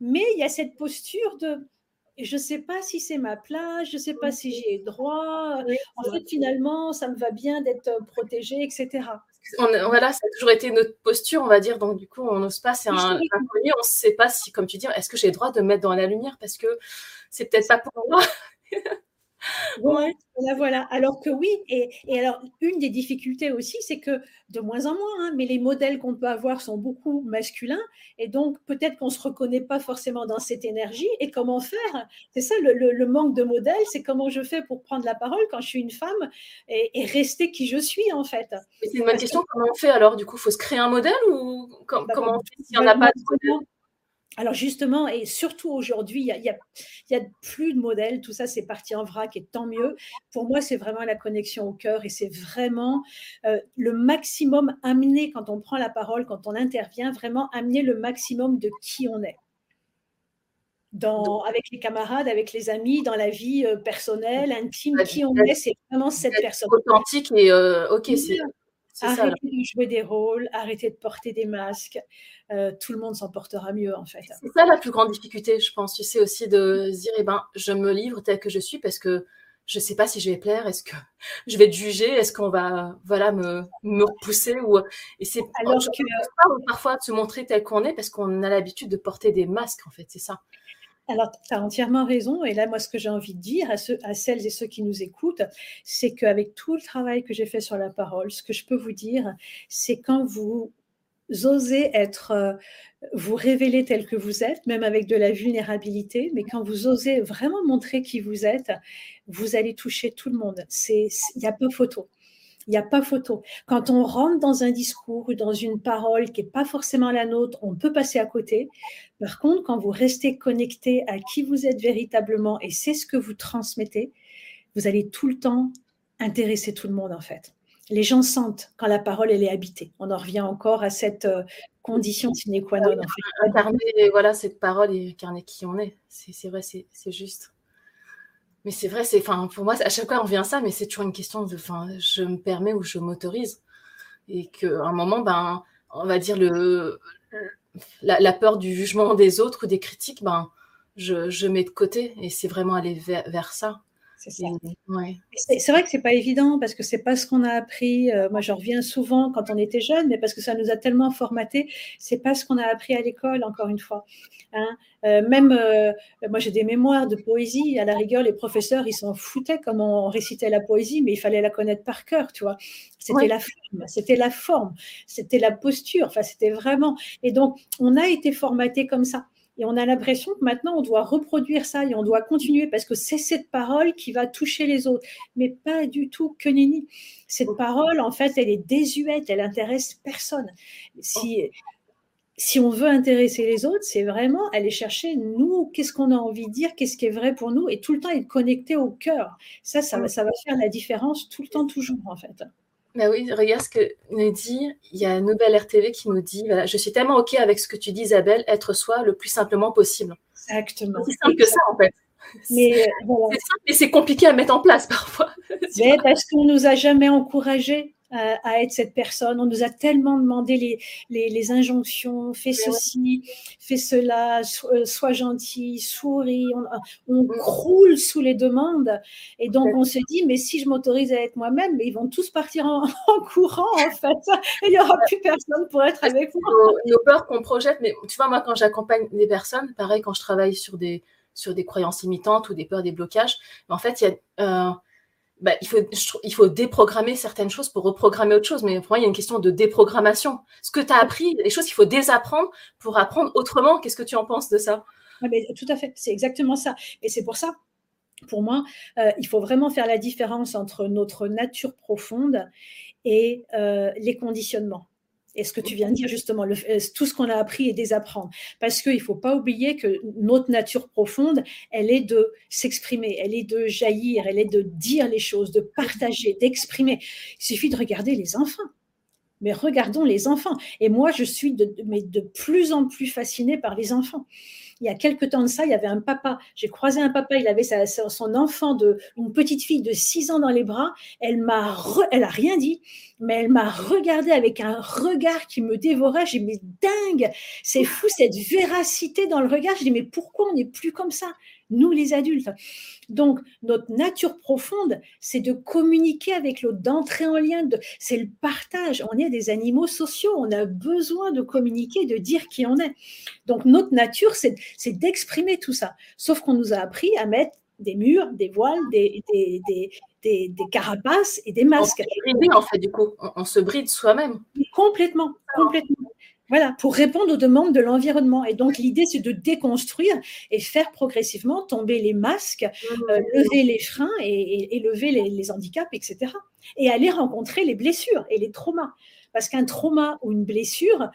Mais il y a cette posture de je ne sais pas si c'est ma place, je ne sais pas si j'ai droit. en fait, finalement, ça me va bien d'être euh, protégée, etc. On, voilà, ça a toujours été notre posture, on va dire. Donc, du coup, on n'ose pas, c'est un inconnu. On ne sait pas si, comme tu dis, est-ce que j'ai le droit de mettre dans la lumière? Parce que c'est peut-être pas pour moi. voilà, voilà. Alors que oui, et, alors une des difficultés aussi, c'est que de moins en moins, hein, mais les modèles qu'on peut avoir sont beaucoup masculins, et donc peut-être qu'on ne se reconnaît pas forcément dans cette énergie. Et comment faire? C'est ça le, manque de modèles, c'est comment je fais pour prendre la parole quand je suis une femme et, rester qui je suis en fait. C'est une bonne question. Comment on fait? Alors Du coup, il faut se créer un modèle ou bah, comment on fait s'il n'y en a pas de modèle? Alors justement, et surtout aujourd'hui, il n'y a, plus de modèles, tout ça c'est parti en vrac et tant mieux. Pour moi, c'est vraiment la connexion au cœur et c'est vraiment euh, le maximum amener quand on prend la parole, quand on intervient, vraiment amener le maximum de qui on est. Dans, avec les camarades, avec les amis, dans la vie euh, personnelle, intime, qui on est, c'est vraiment cette personne. Authentique et euh, ok, c'est Arrêtez de jouer des rôles, arrêtez de porter des masques. Euh, tout le monde s'en portera mieux, en fait. C'est ça la plus grande difficulté, je pense. Tu sais aussi de se dire, eh ben, je me livre tel que je suis parce que je ne sais pas si je vais plaire. Est-ce que je vais être jugée Est-ce qu'on va, voilà, me, me repousser ou Et c'est alors que parfois de se montrer tel qu'on est parce qu'on a l'habitude de porter des masques, en fait. C'est ça. Alors, tu as entièrement raison. Et là, moi, ce que j'ai envie de dire à, celles et ceux qui nous écoutent, c'est qu'avec tout le travail que j'ai fait sur la parole, ce que je peux vous dire, c'est quand vous osez être, euh, vous révéler tel que vous êtes, même avec de la vulnérabilité, mais quand vous osez vraiment montrer qui vous êtes, vous allez toucher tout le monde. Il n'y a pas photo. Il n'y a pas photo. Quand on rentre dans un discours ou dans une parole qui n'est pas forcément la nôtre, on peut passer à côté. Par contre, quand vous restez connecté à qui vous êtes véritablement et c'est ce que vous transmettez, vous allez tout le temps intéresser tout le monde en fait. les gens sentent quand la parole elle est habitée. On en revient encore à cette euh, condition sine qua non. Incarner, voilà, cette parole et incarner qui on est. C'est vrai, c'est juste. Mais c'est vrai, c'est, enfin, pour moi, à chaque fois on revient à ça, mais c'est toujours une question de, enfin, je me permets ou je m'autorise, et qu'à un moment, ben, on va dire le, la, peur du jugement des autres ou des critiques, ben, je, je mets de côté, et c'est vraiment aller vers ça. C'est vrai que c'est pas évident parce que c'est pas ce qu'on a appris. Euh, moi, j'en reviens souvent quand on était jeune, mais parce que ça nous a tellement formaté. C'est pas ce qu'on a appris à l'école, encore une fois. Hein. Euh, même euh, moi, j'ai des mémoires de poésie. À la rigueur, les professeurs, ils s'en foutaient comment on récitait la poésie, mais il fallait la connaître par cœur, tu vois. C'était la forme, c'était la forme, c'était la posture. Enfin, c'était vraiment. Et donc, on a été formaté comme ça. Et on a l'impression que maintenant, on doit reproduire ça et on doit continuer parce que c'est cette parole qui va toucher les autres. Mais pas du tout que nini. Cette parole, en fait, elle est désuète, elle intéresse personne. Si, si on veut intéresser les autres, c'est vraiment aller chercher, nous, qu'est-ce qu'on a envie de dire, qu'est-ce qui est vrai pour nous, et tout le temps être connecté au cœur. Ça, ça, ça va faire la différence tout le temps, toujours, en fait. Bah oui, regarde ce que nous dit. Il y a Nobel RTV qui nous dit voilà, Je suis tellement OK avec ce que tu dis, Isabelle, être soi le plus simplement possible. Exactement. C'est simple que ça, en fait. Mais c'est simple et c'est compliqué à mettre en place parfois. Mais parce qu'on nous a jamais encouragés à, être cette personne. On nous a tellement demandé les, les, les injonctions, fais ceci, fais cela, euh, sois gentil, souris. On, on mm. croule sous les demandes. Et donc, on se dit, mais si je m'autorise à être moi-même, ils vont tous partir en, courant, en fait. Et il n'y aura plus personne pour être avec moi. Nos, peurs qu'on projette, mais tu vois, moi, quand j'accompagne des personnes, pareil, quand je travaille sur des, sur des croyances limitantes ou des peurs, des blocages, en fait, il y a. Euh, bah, il, faut, il faut déprogrammer certaines choses pour reprogrammer autre chose. Mais pour moi, il y a une question de déprogrammation. Ce que tu as appris, les choses qu'il faut désapprendre pour apprendre autrement. Qu'est-ce que tu en penses de ça? Tout à fait, c'est exactement ça. Et c'est pour ça, pour moi, euh, il faut vraiment faire la différence entre notre nature profonde et euh, les conditionnements. Et ce que tu viens de dire justement, le, euh, tout ce qu'on a appris et désapprendre. Parce qu'il ne faut pas oublier que notre nature profonde, elle est de s'exprimer, elle est de jaillir, elle est de dire les choses, de partager, d'exprimer. Il suffit de regarder les enfants. Mais regardons les enfants. Et moi, je suis de, mais de plus en plus fascinée par les enfants il y a quelques temps de ça, il y avait un papa. J'ai croisé un papa, il avait son enfant de une petite fille de 6 ans dans les bras. Elle m'a, elle a rien dit, mais elle m'a regardé avec un regard qui me dévorait. J'ai dit mais dingue, c'est fou cette véracité dans le regard. Je dis mais pourquoi on n'est plus comme ça, nous les adultes donc, notre nature profonde, c'est de communiquer avec l'autre, d'entrer en lien, c'est le partage. On est des animaux sociaux, on a besoin de communiquer, de dire qui on est. Donc, notre nature, c'est d'exprimer tout ça. Sauf qu'on nous a appris à mettre des murs, des voiles, des, des, carapaces et des masques. On se en fait, du coup. On, se bride soi-même. Complètement, complètement. Voilà, pour répondre aux demandes de l'environnement. Et donc, l'idée, c'est de déconstruire et faire progressivement tomber les masques, mmh. euh, lever les freins et, lever les, handicaps, etc. Et aller rencontrer les blessures et les traumas. Parce qu'un trauma ou une blessure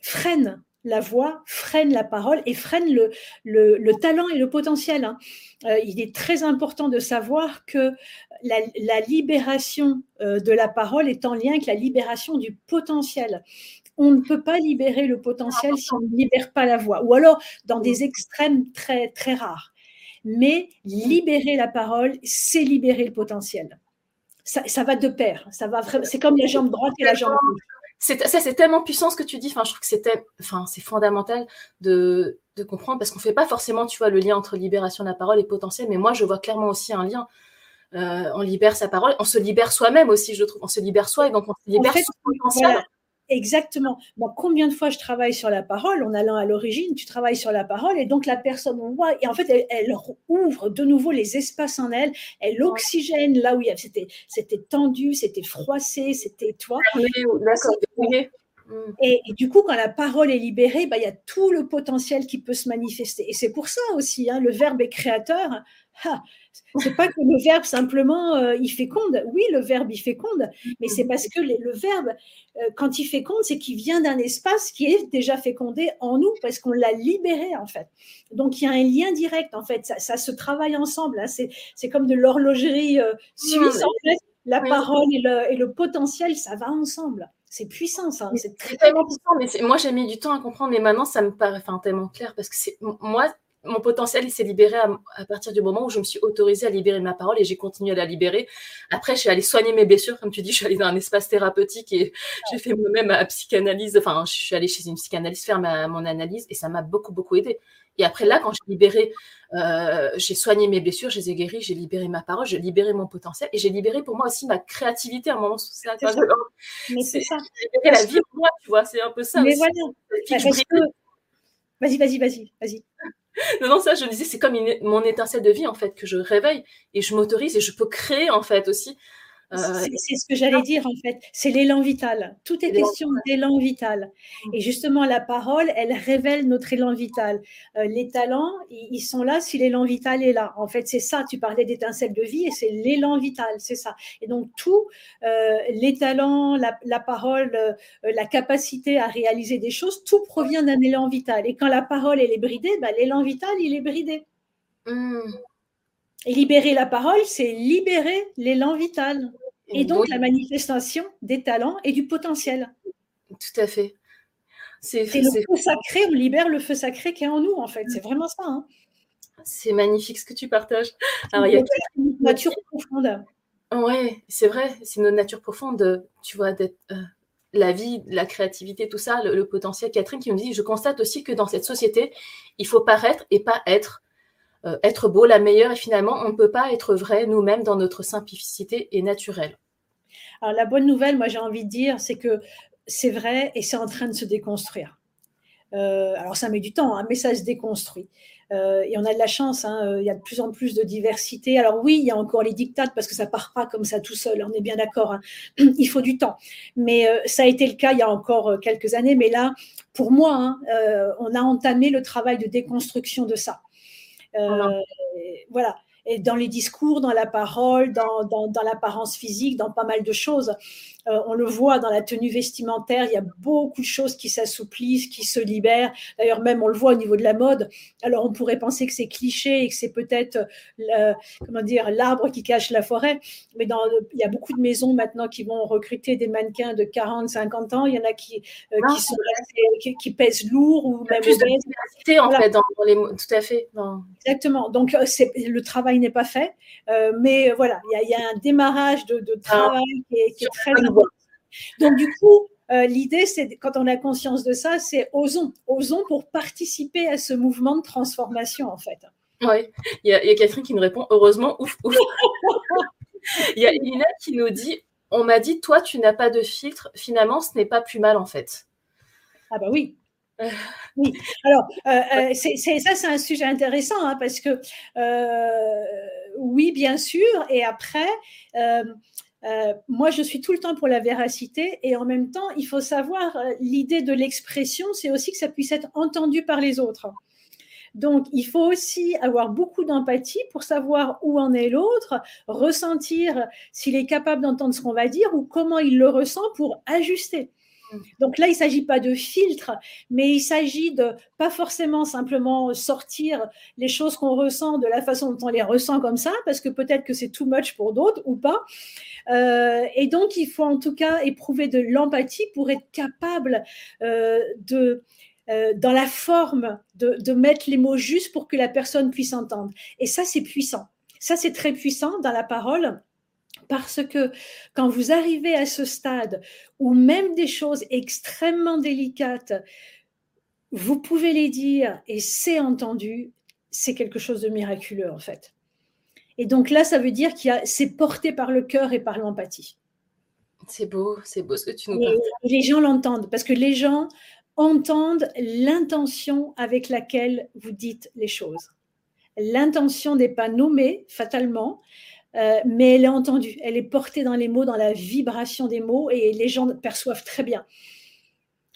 freine la voix, freine la parole et freine le, le, talent et le potentiel. Hein. Euh, il est très important de savoir que la, libération euh, de la parole est en lien avec la libération du potentiel on ne peut pas libérer le potentiel si on ne libère pas la voix, ou alors dans des extrêmes très, très rares. Mais libérer la parole, c'est libérer le potentiel. Ça, va de pair. Ça va c'est comme la jambe droite et la jambe gauche. C'est, tellement puissant ce que tu dis. Enfin, je trouve que c'était, enfin, c'est fondamental de, comprendre parce qu'on ne fait pas forcément, tu vois, le lien entre libération de la parole et potentiel. Mais moi, je vois clairement aussi un lien. Euh, on libère sa parole, on se libère soi-même aussi, je trouve. On se libère soi et donc on se libère son potentiel. Exactement. Moi, combien de fois je travaille sur la parole en allant à l'origine, tu travailles sur la parole et donc la personne voit et en fait elle, ouvre de nouveau les espaces en elle, elle oxygène là où il c'était c'était tendu, c'était froissé, c'était toi. Et, et, du coup, quand la parole est libérée, bah, il y a tout le potentiel qui peut se manifester. Et c'est pour ça aussi, hein, le verbe est créateur. Ah, c'est pas que le verbe simplement euh, il féconde. Oui, le verbe il féconde, mais c'est parce que le, verbe, euh, quand il féconde, c'est qu'il vient d'un espace qui est déjà fécondé en nous parce qu'on l'a libéré en fait. Donc il y a un lien direct en fait. Ça, se travaille ensemble. Hein. C'est, comme de l'horlogerie euh, suisse en fait. La parole et le, et le, potentiel, ça va ensemble. C'est puissant, ça. C'est très, tellement puissant. Mais moi, j'ai mis du temps à comprendre, mais maintenant, ça me paraît enfin, tellement clair parce que c'est moi, mon potentiel, il s'est libéré à, partir du moment où je me suis autorisée à libérer ma parole et j'ai continué à la libérer. Après, je suis allée soigner mes blessures, comme tu dis, je suis allée dans un espace thérapeutique et j'ai fait moi-même ma psychanalyse. Enfin, je suis allée chez une psychanalyste faire ma, mon analyse et ça m'a beaucoup, beaucoup aidé. Et après, là, quand j'ai libéré, euh, j'ai soigné mes blessures, je les ai guéries, j'ai libéré ma parole, j'ai libéré mon potentiel et j'ai libéré pour moi aussi ma créativité à un moment. C'est ça. Mais c'est ça. Libéré la vie pour moi, tu vois, c'est un peu ça. Mais voilà. Vas-y, vas-y, vas-y, vas-y. non, non, ça, je disais, c'est comme mon étincelle de vie, en fait, que je réveille et je m'autorise et je peux créer, en fait, aussi c'est ce que j'allais dire en fait, c'est l'élan vital. Tout est question d'élan vital. Mm. Et justement, la parole, elle révèle notre élan vital. Euh, les talents, ils sont là si l'élan vital est là. En fait, c'est ça, tu parlais d'étincelle de vie et c'est l'élan vital, c'est ça. Et donc, tout, euh, les talents, la, parole, la capacité à réaliser des choses, tout provient d'un élan vital. Et quand la parole, elle est bridée, bah, l'élan vital, il est bridé. Mm. Et libérer la parole, c'est libérer l'élan vital. Et donc la manifestation des talents et du potentiel. Tout à fait. C'est le feu sacré, on libère le feu sacré qui est en nous, en fait. C'est vraiment ça. Hein. C'est magnifique ce que tu partages. Alors, il y a une nature profonde. Ouais, c'est vrai, c'est notre nature profonde, tu vois, d'être. Euh, la vie, la créativité, tout ça, le, potentiel. Catherine qui me dit, je constate aussi que dans cette société, il faut paraître et pas être. Euh, être beau, la meilleure, et finalement, on ne peut pas être vrai nous-mêmes dans notre simplicité et naturelle. Alors la bonne nouvelle, moi j'ai envie de dire, c'est que c'est vrai et c'est en train de se déconstruire. Euh, alors ça met du temps, hein, mais ça se déconstruit. Euh, et on a de la chance, hein, il y a de plus en plus de diversité. Alors oui, il y a encore les dictates parce que ça part pas comme ça tout seul, on est bien d'accord. Hein. Il faut du temps. Mais ça a été le cas il y a encore quelques années. Mais là, pour moi, on a entamé le travail de déconstruction de ça. Euh, voilà et dans les discours, dans la parole, dans, dans, l'apparence physique, dans pas mal de choses. Euh, on le voit dans la tenue vestimentaire, il y a beaucoup de choses qui s'assouplissent, qui se libèrent. D'ailleurs, même on le voit au niveau de la mode. Alors, on pourrait penser que c'est cliché et que c'est peut-être, comment dire, l'arbre qui cache la forêt. Mais dans, il y a beaucoup de maisons maintenant qui vont recruter des mannequins de 40, 50 ans. Il y en a qui, euh, qui, sont, qui, pèsent lourd ou même plus de en fait, dans, les, tout à fait. Exactement. Donc, euh, le travail n'est pas fait. mais voilà, il y, a, un démarrage de, ah. travail qui est, qui est très important donc, du coup, euh, l'idée, c'est quand on a conscience de ça, c'est osons, osons pour participer à ce mouvement de transformation, en fait. Oui, il y, a Catherine qui nous répond heureusement, ouf, ouf. Il y a Lina qui nous dit On m'a dit, toi, tu n'as pas de filtre. Finalement, ce n'est pas plus mal, en fait. Ah, bah oui. Euh. Oui, alors euh, c'est, ça, c'est un sujet intéressant hein, parce que oui, bien sûr, et après, euh, moi, je suis tout le temps pour la véracité et en même temps, il faut savoir, euh, l'idée de l'expression, c'est aussi que ça puisse être entendu par les autres. Donc, il faut aussi avoir beaucoup d'empathie pour savoir où en est l'autre, ressentir s'il est capable d'entendre ce qu'on va dire ou comment il le ressent pour ajuster. Donc là, il ne s'agit pas de filtre, mais il s'agit de pas forcément simplement sortir les choses qu'on ressent de la façon dont on les ressent comme ça, parce que peut-être que c'est too much pour d'autres ou pas. Euh, et donc, il faut en tout cas éprouver de l'empathie pour être capable euh, de euh, dans la forme de, de mettre les mots justes pour que la personne puisse entendre. Et ça, c'est puissant. Ça, c'est très puissant dans la parole. Parce que quand vous arrivez à ce stade où même des choses extrêmement délicates, vous pouvez les dire et c'est entendu, c'est quelque chose de miraculeux en fait. Et donc là, ça veut dire qu'il c'est porté par le cœur et par l'empathie. C'est beau, c'est beau ce que tu nous parles. Les gens l'entendent parce que les gens entendent l'intention avec laquelle vous dites les choses. L'intention n'est pas nommée fatalement, euh, mais elle est entendue, elle est portée dans les mots, dans la vibration des mots, et les gens perçoivent très bien.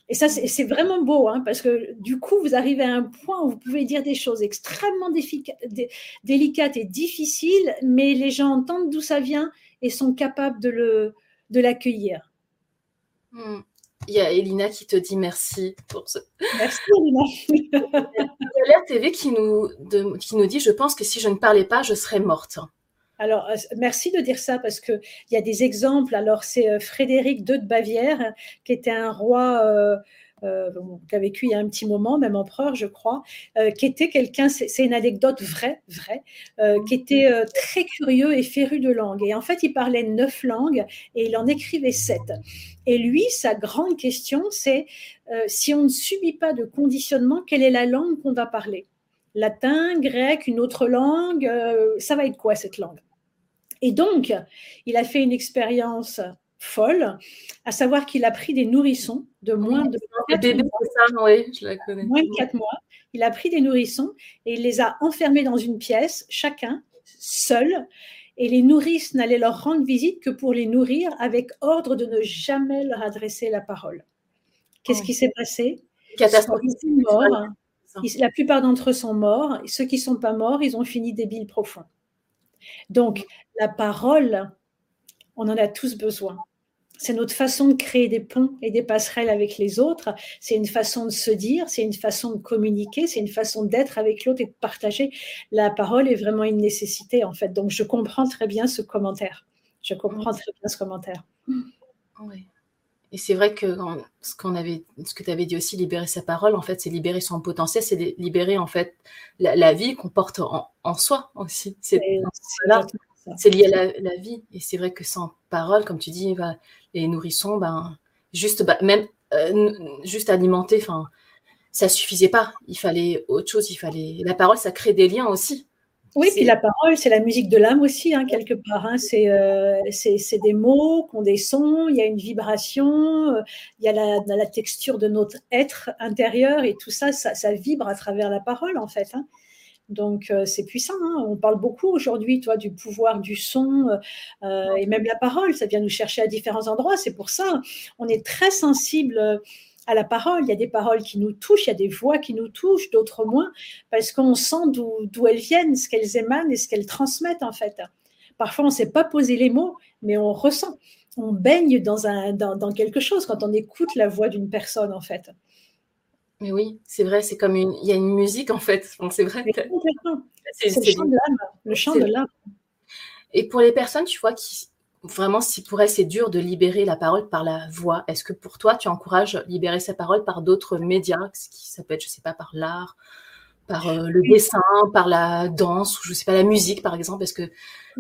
Et ça, c'est vraiment beau, hein, parce que du coup, vous arrivez à un point où vous pouvez dire des choses extrêmement délicates et difficiles, mais les gens entendent d'où ça vient et sont capables de l'accueillir. Hmm. Il y a Elina qui te dit merci pour ce. Merci Elina. Il y a l'air TV qui nous, qui nous dit Je pense que si je ne parlais pas, je serais morte. Alors, euh, merci de dire ça parce qu'il y a des exemples. Alors, c'est euh, Frédéric II de Bavière, qui était un roi euh, qui a vécu il y a un petit moment, même empereur, je crois, qui était quelqu'un, c'est une anecdote vraie, vraie, qui était très curieux et féru de langue. Et en fait, il parlait neuf langues et il en écrivait sept. Et lui, sa grande question, c'est si on ne subit pas de conditionnement, quelle est la langue qu'on va parler? Latin, grec, une autre langue, ça va être quoi cette langue? Et donc, il a fait une expérience folle, à savoir qu'il a pris des nourrissons de moins de 4 mois. oui, je la connais. Moins de 4 mois. Il a pris des nourrissons et il les a enfermés dans une pièce, chacun, seul. Et les nourrices n'allaient leur rendre visite que pour les nourrir avec ordre de ne jamais leur adresser la parole. Qu'est-ce qui s'est passé? Catastrophe. La plupart d'entre eux sont morts. Et ceux qui ne sont pas morts, ils ont fini débiles profonds. Donc, la parole, on en a tous besoin. C'est notre façon de créer des ponts et des passerelles avec les autres. C'est une façon de se dire, c'est une façon de communiquer, c'est une façon d'être avec l'autre et de partager. La parole est vraiment une nécessité, en fait. Donc, je comprends très bien ce commentaire. Je comprends très bien ce commentaire. Oui. Et c'est vrai que ce, qu'on avait, ce que tu avais dit aussi, libérer sa parole, en fait, c'est libérer son potentiel, c'est libérer en fait la, vie qu'on porte en, soi aussi. C'est, lié à la, vie. Et c'est vrai que sans parole, comme tu dis, bah, les nourrissons, ben, juste, bah, même euh, juste alimenter, enfin, ça suffisait pas. Il fallait autre chose. Il fallait la parole, ça crée des liens aussi. Oui, puis la parole, c'est la musique de l'âme aussi, hein, quelque part. Hein. Euh, c'est des mots qui ont des sons, il y a une vibration, euh, il y a la, texture de notre être intérieur et tout ça, ça, vibre à travers la parole, en fait. Hein. Donc, euh, c'est puissant. On parle beaucoup aujourd'hui, toi, du pouvoir du son et même la parole, ça vient nous chercher à différents endroits. C'est pour ça, on est très sensible à la parole. Il y a des paroles qui nous touchent, il y a des voix qui nous touchent, d'autres moins, parce qu'on sent d'où elles viennent, ce qu'elles émanent et ce qu'elles transmettent en fait. Parfois, on ne sait pas poser les mots, mais on ressent. On baigne dans, un, dans, quelque chose quand on écoute la voix d'une personne en fait. Mais oui, c'est vrai, c'est comme une, il y a une musique en fait. c'est vrai. C'est le chant de l'âme, le chant de l'âme. Et pour les personnes, tu vois, qui, vraiment, si pour elle c'est dur de libérer la parole par la voix, est-ce que pour toi tu encourages libérer sa parole par d'autres médias Ça peut être, je sais pas, par l'art, par euh, le dessin, par la danse, ou je sais pas, la musique par exemple. Est-ce que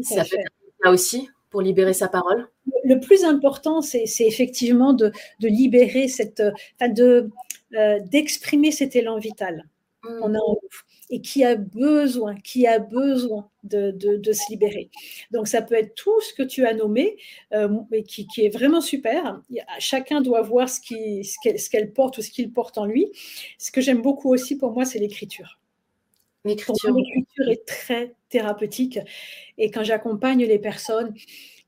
ça peut être là aussi pour libérer sa parole? Le plus important, c'est effectivement de, libérer cette, de euh, d'exprimer cet élan vital. On mmh. a et qui a besoin, qui a besoin de, se libérer. Donc ça peut être tout ce que tu as nommé, euh, mais qui, est vraiment super. Chacun doit voir ce qu'elle ce qu'elle porte ou ce qu'il porte en lui. Ce que j'aime beaucoup aussi pour moi, c'est l'écriture. L'écriture. est très thérapeutique. Et quand j'accompagne les personnes,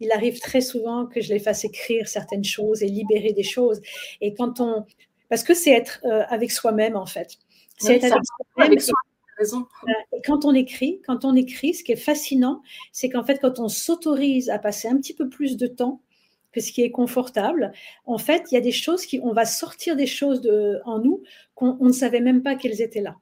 il arrive très souvent que je les fasse écrire certaines choses et libérer des choses. Et quand on, parce que c'est être euh, avec soi-même en fait. C'est être avec soi-même. Euh, quand on écrit, quand on écrit, ce qui est fascinant, c'est qu'en fait, quand on s'autorise à passer un petit peu plus de temps que ce qui est confortable, en fait, il y a des choses qui, on va sortir des choses en nous qu'on ne savait même pas qu'elles étaient là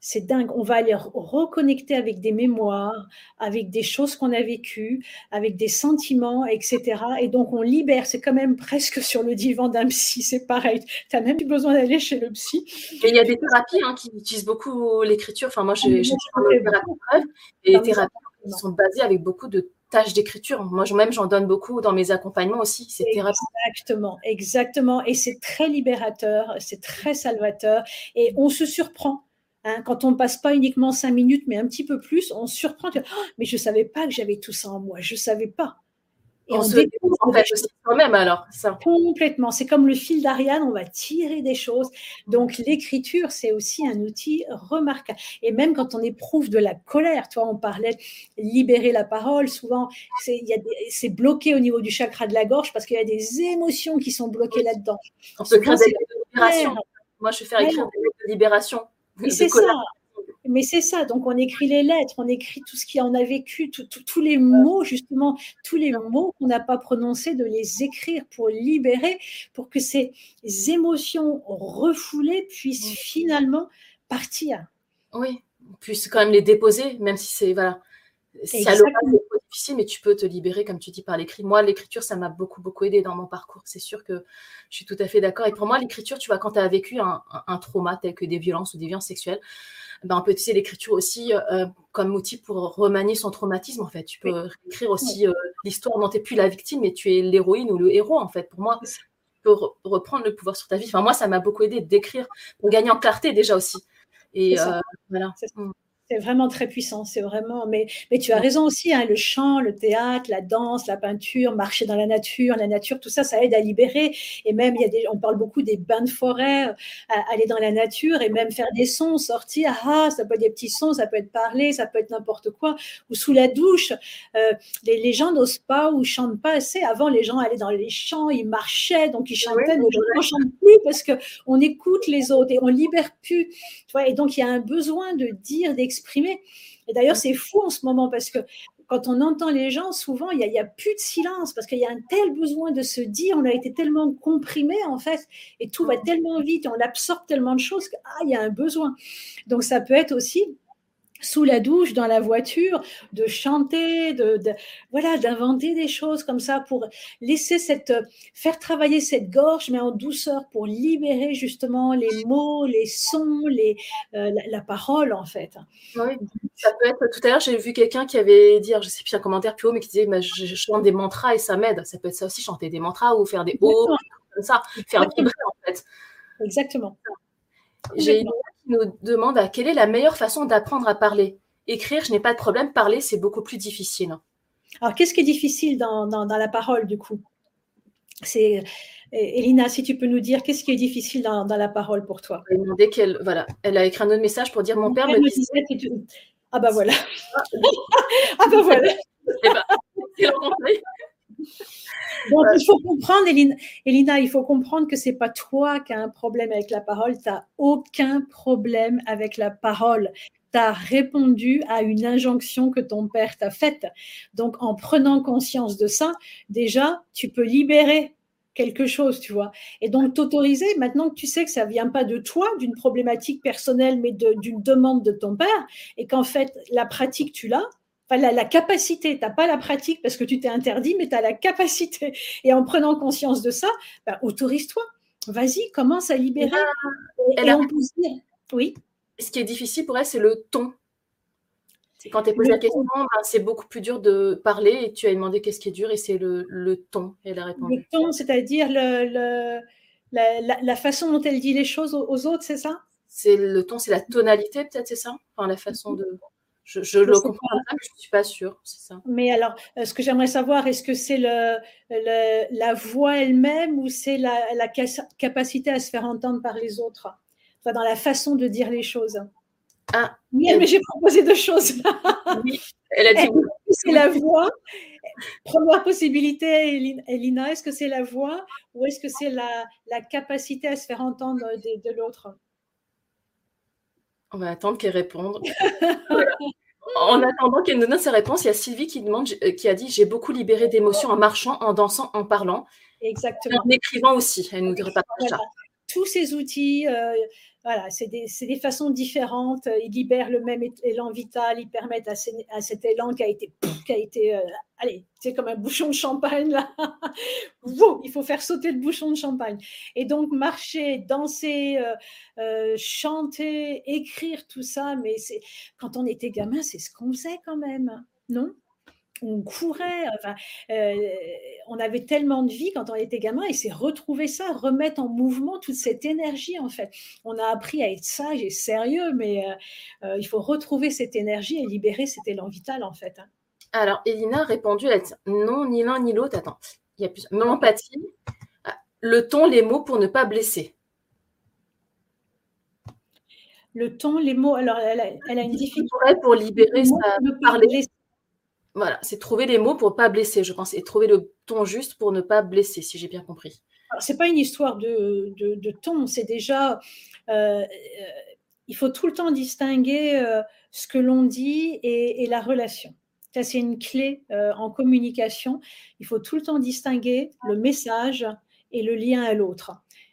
c'est dingue. On va aller reconnecter avec des mémoires, avec des choses qu'on a vécues, avec des sentiments, etc. Et donc, on libère. C'est quand même presque sur le divan d'un psy. C'est pareil. Tu n'as même plus besoin d'aller chez le psy. il y a des thérapies hein, qui utilisent beaucoup l'écriture. Enfin, moi, j'ai des thérapies et les thérapies qui sont basées avec beaucoup de tâches d'écriture. Moi, même, j'en donne beaucoup dans mes accompagnements aussi. C'est Exactement, exactement. Et c'est très libérateur, c'est très salvateur. Et on se surprend Hein, quand on ne passe pas uniquement cinq minutes, mais un petit peu plus, on surprend. Oh, mais je ne savais pas que j'avais tout ça en moi. Je ne savais pas. Et on, se découvre en fait aussi même alors. Ça. Complètement. C'est comme le fil d'Ariane, on va tirer des choses. Donc l'écriture, c'est aussi un outil remarquable. Et même quand on éprouve de la colère, toi, on parlait libérer la parole. Souvent, c'est bloqué au niveau du chakra de la gorge parce qu'il y a des émotions qui sont bloquées là-dedans. On peut créer des libérations. Moi, je fais écrire des libérations mais c'est ça. Mais c'est ça. Donc, on écrit les lettres, on écrit tout ce qui en a vécu, tous les mots, justement, tous les mots qu'on n'a pas prononcés, de les écrire pour libérer, pour que ces émotions refoulées puissent finalement partir. Oui, puissent quand même les déposer, même si c'est. Voilà. C'est à l'oral, c'est difficile, mais tu peux te libérer, comme tu dis, par l'écrit. Moi, l'écriture, ça m'a beaucoup, beaucoup aidé dans mon parcours. C'est sûr que je suis tout à fait d'accord. Et pour moi, l'écriture, tu vois, quand tu as vécu un, un, trauma tel que des violences ou des violences sexuelles, ben, on peut utiliser l'écriture aussi euh, comme outil pour remanier son traumatisme, en fait. Tu peux écrire aussi euh, l'histoire dont tu n'es plus la victime, mais tu es l'héroïne ou le héros, en fait. Pour moi, tu peux reprendre le pouvoir sur ta vie. Enfin, moi, ça m'a beaucoup aidé d'écrire pour gagner en clarté déjà aussi. Et euh, voilà. C'est vraiment très puissant, c'est vraiment. Mais, mais tu as raison aussi, hein, le chant, le théâtre, la danse, la peinture, marcher dans la nature, la nature, tout ça, ça aide à libérer. Et même, il y a des, on parle beaucoup des bains de forêt, euh, aller dans la nature et même faire des sons, sortir. Ah, ça peut être des petits sons, ça peut être parler, ça peut être n'importe quoi. Ou sous la douche, euh, les, les, gens n'osent pas ou chantent pas assez. Avant, les gens allaient dans les champs, ils marchaient, donc ils chantaient. mais on ne chante plus parce que on écoute les autres et on libère plus. Tu vois, et donc il y a un besoin de dire, d'exprimer et d'ailleurs, c'est fou en ce moment parce que quand on entend les gens, souvent, il n'y a, plus de silence parce qu'il y a un tel besoin de se dire, on a été tellement comprimé en fait, et tout va tellement vite, et on absorbe tellement de choses qu'il ah, y a un besoin. Donc ça peut être aussi sous la douche, dans la voiture, de chanter, de, voilà, d'inventer des choses comme ça pour laisser cette, faire travailler cette gorge, mais en douceur, pour libérer justement les mots, les sons, les, euh, la, parole en fait. Oui, ça peut être. Tout à l'heure, j'ai vu quelqu'un qui avait dit, je sais plus un commentaire plus haut, mais qui disait, je, chante des mantras et ça m'aide. Ça peut être ça aussi, chanter des mantras ou faire des hauts, comme ça, faire vibrer en fait. Exactement. J'ai une qui nous demande à quelle est la meilleure façon d'apprendre à parler. Écrire, je n'ai pas de problème. Parler, c'est beaucoup plus difficile. Alors, qu'est-ce qui est difficile dans, dans, la parole, du coup? C'est Elina, si tu peux nous dire qu'est-ce qui est difficile dans, dans la parole pour toi? Dès qu'elle, voilà, elle a écrit un autre message pour dire mon, père me disait. Ah bah voilà. ah bah voilà. Eh ben, donc, il faut comprendre, Elina, il faut comprendre que c'est pas toi qui as un problème avec la parole. Tu n'as aucun problème avec la parole. Tu as répondu à une injonction que ton père t'a faite. Donc, en prenant conscience de ça, déjà, tu peux libérer quelque chose, tu vois. Et donc, t'autoriser, maintenant que tu sais que ça vient pas de toi, d'une problématique personnelle, mais d'une demande de ton père, et qu'en fait, la pratique, tu l'as, la, capacité, tu n'as pas la pratique parce que tu t'es interdit, mais tu as la capacité. Et en prenant conscience de ça, bah, autorise-toi. Vas-y, commence à libérer. Elle a, oui. Ce qui est difficile pour elle, c'est le ton. Quand tu es posé la question, ben, c'est beaucoup plus dur de parler et tu as demandé qu'est-ce qui est dur et c'est le, ton. Elle a répondu. Le ton, c'est-à-dire le, la, façon dont elle dit les choses aux, aux autres, c'est ça? C'est le ton, c'est la tonalité, peut-être, c'est ça? Enfin, la façon de. Je, le comprends mais je ne suis pas sûre. Ça. Mais alors, euh, ce que j'aimerais savoir, est-ce que c'est le, la voix elle-même ou c'est la, capacité à se faire entendre par les autres? Enfin, Dans la façon de dire les choses. Ah, oui, mais j'ai proposé deux choses. Oui, elle a dit C'est la voix? Première possibilité, Elina, est-ce que c'est la voix ou est-ce que c'est la, capacité à se faire entendre de, de l'autre? On va attendre qu'elle réponde. En attendant qu'elle nous donne ses réponses, il y a Sylvie qui, demande, euh, qui a dit J'ai beaucoup libéré d'émotions en marchant, en dansant, en parlant. Exactement. En écrivant aussi. Elle nous dirait pas ça. Tous ces outils, euh, voilà, c'est des, des, façons différentes. Ils libèrent le même élan vital, ils permettent à, à cet élan qui a été, qui a été euh, allez, c'est comme un bouchon de champagne là. il faut faire sauter le bouchon de champagne. Et donc marcher, danser, euh, euh, chanter, écrire, tout ça. Mais quand on était gamin, c'est ce qu'on faisait quand même, non? On courait, enfin, euh, on avait tellement de vie quand on était gamin et c'est retrouver ça, remettre en mouvement toute cette énergie en fait. On a appris à être sage et sérieux, mais euh, euh, il faut retrouver cette énergie et libérer cet élan vital en fait. Hein. Alors, Elina a répondu non, ni l'un ni l'autre. Attends, il y a plus. L'empathie, ah, le ton, les mots pour ne pas blesser. Le ton, les mots. Alors, elle a, une difficulté pour libérer sa parler. Voilà, c'est trouver les mots pour ne pas blesser, je pense, et trouver le ton juste pour ne pas blesser, si j'ai bien compris. Ce n'est pas une histoire de, de, ton, c'est déjà. Euh, euh, il faut tout le temps distinguer euh, ce que l'on dit et, la relation. Ça, c'est une clé en communication. Il faut tout le temps distinguer le message et le lien à l'autre.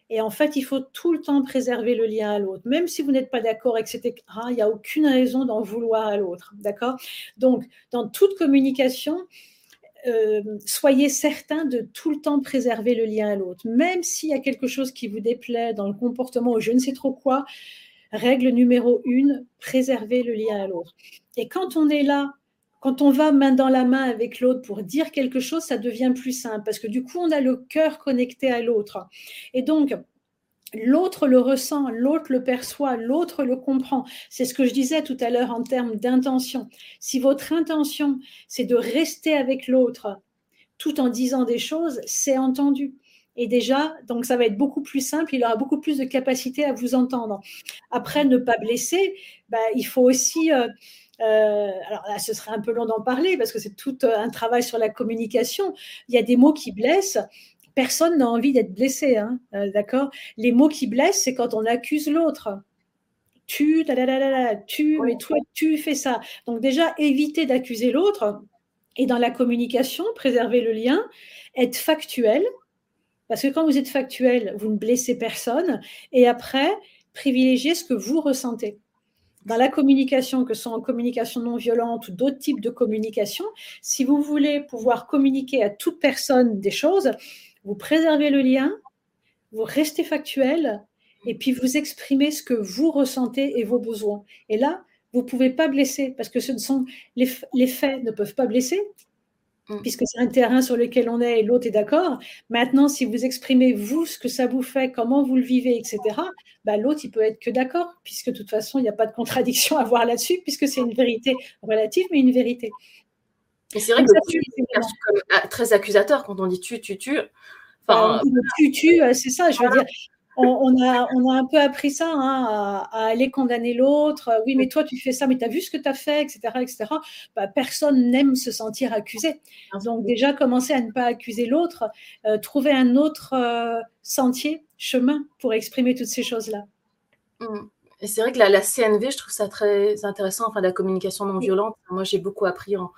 Et en fait, il faut tout le temps préserver le lien à l'autre. Même si vous n'êtes pas d'accord, etc., il n'y a aucune raison d'en vouloir à l'autre. D'accord? Donc, dans toute communication, euh, soyez certain de tout le temps préserver le lien à l'autre. Même s'il y a quelque chose qui vous déplaît dans le comportement ou je ne sais trop quoi, règle numéro une, préserver le lien à l'autre. Et quand on est là, quand on va main dans la main avec l'autre pour dire quelque chose, ça devient plus simple parce que du coup, on a le cœur connecté à l'autre. Et donc, L'autre le ressent, l'autre le perçoit, l'autre le comprend. C'est ce que je disais tout à l'heure en termes d'intention. Si votre intention, c'est de rester avec l'autre tout en disant des choses, c'est entendu. Et déjà, donc ça va être beaucoup plus simple, il aura beaucoup plus de capacité à vous entendre. Après, ne pas blesser, bah, il faut aussi... Euh, euh, alors là, ce serait un peu long d'en parler parce que c'est tout un travail sur la communication. Il y a des mots qui blessent personne n'a envie d'être blessé, hein, euh, d'accord? Les mots qui blessent, c'est quand on accuse l'autre. Tu, tu, mais toi, tu fais ça. Donc déjà, éviter d'accuser l'autre. Et dans la communication, préserver le lien, être factuel, parce que quand vous êtes factuel, vous ne blessez personne. Et après, privilégier ce que vous ressentez. Dans la communication, que ce soit en communication non violente ou d'autres types de communication, si vous voulez pouvoir communiquer à toute personne des choses, vous préservez le lien, vous restez factuel et puis vous exprimez ce que vous ressentez et vos besoins. Et là, vous ne pouvez pas blesser parce que ce sont les, faits ne peuvent pas blesser mm. puisque c'est un terrain sur lequel on est et l'autre est d'accord. Maintenant, si vous exprimez vous ce que ça vous fait, comment vous le vivez, etc., bah, l'autre il peut être que d'accord puisque de toute façon il n'y a pas de contradiction à voir là-dessus puisque c'est une vérité relative mais une vérité. Et c'est vrai que c'est très accusateur quand on dit tu, tu, tu. Enfin, tu, tu, euh, c'est ça, je veux dire. On, a, on a un peu appris ça, hein, à, aller condamner l'autre. Oui, mais toi, tu fais ça, mais tu as vu ce que tu as fait, etc. etc. Bah, personne n'aime se sentir accusé. Donc déjà, commencer à ne pas accuser l'autre, euh, trouver un autre euh, sentier, chemin pour exprimer toutes ces choses-là. Mmh. Et c'est vrai que la, la, CNV, je trouve ça très intéressant, enfin la communication non violente. Moi, j'ai beaucoup appris en,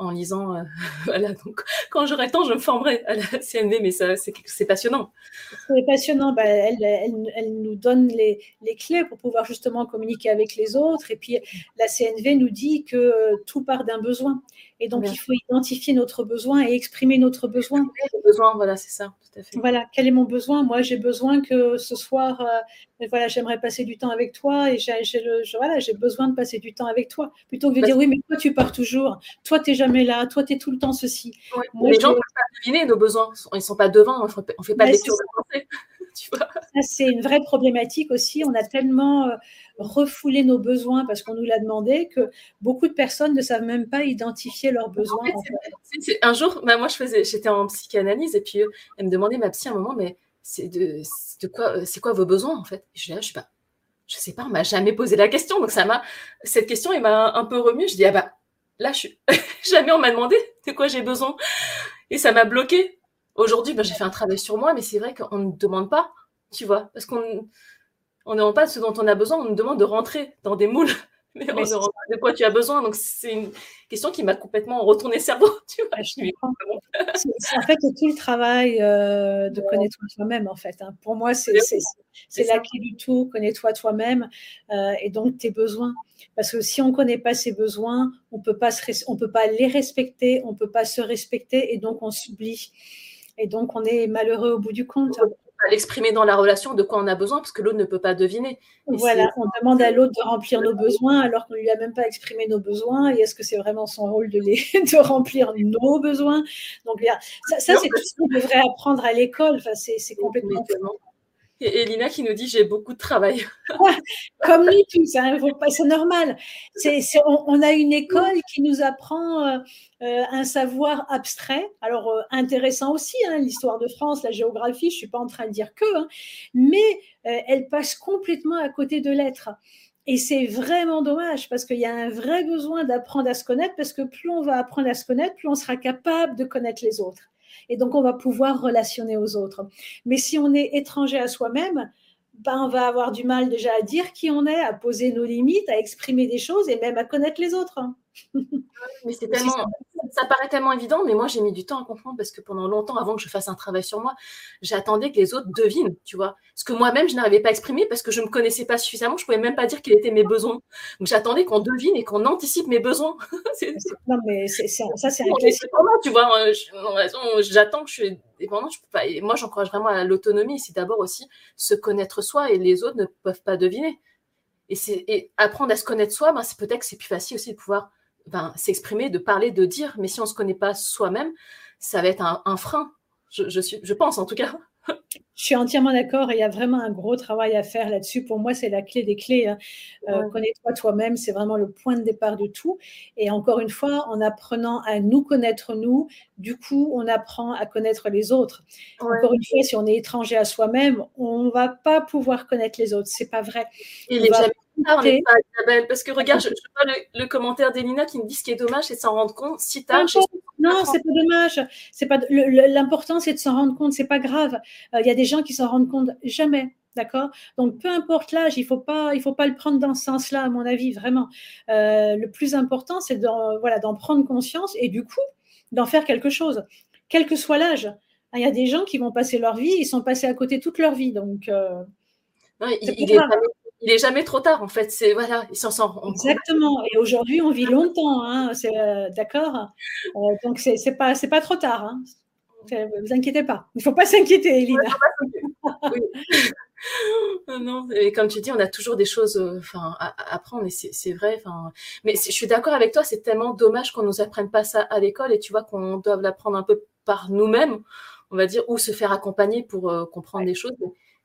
en lisant. Euh, voilà, donc quand j'aurai le temps, je me formerai à la CNV, mais c'est passionnant. C'est passionnant. Bah, elle, elle, elle, nous donne les, les, clés pour pouvoir justement communiquer avec les autres. Et puis la CNV nous dit que tout part d'un besoin. Et donc, il faut identifier notre besoin et exprimer notre besoin. Besoin, voilà, c'est ça, tout à fait. Voilà, quel est mon besoin? Moi, j'ai besoin que ce soir, euh, voilà, j'aimerais passer du temps avec toi et j'ai voilà, besoin de passer du temps avec toi. Plutôt que de dire, oui, mais toi, tu pars toujours. Toi, tu n'es jamais là. Toi, tu es tout le temps ceci. les gens ne peuvent pas deviner nos besoins. Ils ne sont pas devant. On ne fait pas de lecture de pensée. c'est une vraie problématique aussi. On a tellement euh, refoulé nos besoins parce qu'on nous l'a demandé que beaucoup de personnes ne savent même pas identifier leurs besoins. un jour, bah, moi, je faisais, j'étais en psychanalyse et puis euh, elle me demandait, ma psy, à un moment, mais c'est de, de, quoi, euh, c'est quoi vos besoins en fait? Je dis, je sais pas. Je sais pas, on m'a jamais posé la question. Donc ça m'a, cette question, elle m'a un peu remué. Je dis, ah bah, là, je suis, jamais on m'a demandé de quoi j'ai besoin. Et ça m'a bloqué. Aujourd'hui, ben, j'ai fait un travail sur moi, mais c'est vrai qu'on ne demande pas, tu vois, parce qu'on on ne demande pas ce dont on a besoin, on nous demande de rentrer dans des moules, mais, on ne demande pas de quoi tu as besoin. Donc, c'est une question qui m'a complètement retourné le cerveau, tu vois. c'est en fait tout le travail euh, de connaître soi-même, en fait. Hein. Pour moi, c'est la clé du tout, connais-toi toi-même euh, et donc tes besoins. Parce que si on ne connaît pas ses besoins, on ne peut pas les respecter, on ne peut pas se respecter et donc on s'oublie. Et donc, on est malheureux au bout du compte. Peut l'exprimer dans la relation de quoi on a besoin, parce que l'autre ne peut pas deviner. voilà, on demande à l'autre de remplir nos besoins alors qu'on ne lui a même pas exprimé nos besoins. Et est-ce que c'est vraiment son rôle de, les, de remplir nos besoins? Donc, ça, ça c'est tout ce qu'on devrait apprendre à l'école. Enfin, c'est complètement. Et Elina qui nous dit j'ai beaucoup de travail. Comme nous tous, hein, c'est normal. on, a une école qui nous apprend euh, euh, un savoir abstrait, alors euh, intéressant aussi, hein, l'histoire de France, la géographie, je ne suis pas en train de dire que, hein, mais elle passe complètement à côté de l'être. Et c'est vraiment dommage parce qu'il y a un vrai besoin d'apprendre à se connaître parce que plus on va apprendre à se connaître, plus on sera capable de connaître les autres et donc on va pouvoir relationner aux autres. Mais si on est étranger à soi-même, ben, on va avoir du mal déjà à dire qui on est, à poser nos limites, à exprimer des choses et même à connaître les autres. Hein. mais c'est tellement, ça paraît tellement évident, mais moi j'ai mis du temps à comprendre parce que pendant longtemps, avant que je fasse un travail sur moi, j'attendais que les autres devinent, tu vois. Ce que moi-même je n'arrivais pas à exprimer parce que je ne me connaissais pas suffisamment, je pouvais même pas dire quels étaient mes besoins. Donc j'attendais qu'on devine et qu'on anticipe mes besoins. non, mais c'est, ça c'est un classique. Tu vois, j'attends que je suis dépendante, je peux pas. Et moi j'encourage vraiment à l'autonomie. C'est d'abord aussi se connaître soi et les autres ne peuvent pas deviner. Et, et apprendre à se connaître soi, ben, c'est peut-être que c'est plus facile aussi de pouvoir ben, s'exprimer, de parler, de dire. Mais si on ne se connaît pas soi-même, ça va être un, frein. Je, suis, je pense en tout cas. Je suis entièrement d'accord. Il y a vraiment un gros travail à faire là-dessus. Pour moi, c'est la clé des clés. Hein. Euh, connais-toi toi-même, c'est vraiment le point de départ de tout. Et encore une fois, en apprenant à nous connaître nous, du coup, on apprend à connaître les autres. Encore une fois, si on est étranger à soi-même, on ne va pas pouvoir connaître les autres. C'est pas vrai. Il est parce que regarde, je, vois le, commentaire d'Elina qui me dit ce qui est dommage, c'est de s'en rendre compte si tard. Non, c'est pas dommage. C'est pas l'important, c'est de s'en rendre compte. C'est pas grave. Euh, il y a des gens qui s'en rendent compte jamais. D'accord? Donc, peu importe l'âge, il ne faut, pas, il faut pas le prendre dans ce sens-là, à mon avis, vraiment. Euh, le plus important, c'est d'en voilà, prendre conscience et du coup, d'en faire quelque chose, quel que soit l'âge. Il y a des gens qui vont passer leur vie, ils sont passés à côté toute leur vie. Donc, euh, il, il, est il est jamais trop tard en fait. C'est voilà, ils s'en sortent. Exactement. Et aujourd'hui, on vit longtemps, hein, c'est euh, d'accord? Euh, donc c'est c'est pas c'est pas trop tard. Hein. Vous inquiétez pas. Il faut pas s'inquiéter, Elina. non, et comme tu dis, on a toujours des choses euh, à, apprendre, et c'est vrai. Enfin, mais je suis d'accord avec toi, c'est tellement dommage qu'on nous apprenne pas ça à l'école, et tu vois qu'on doit l'apprendre un peu par nous-mêmes, on va dire, ou se faire accompagner pour comprendre des choses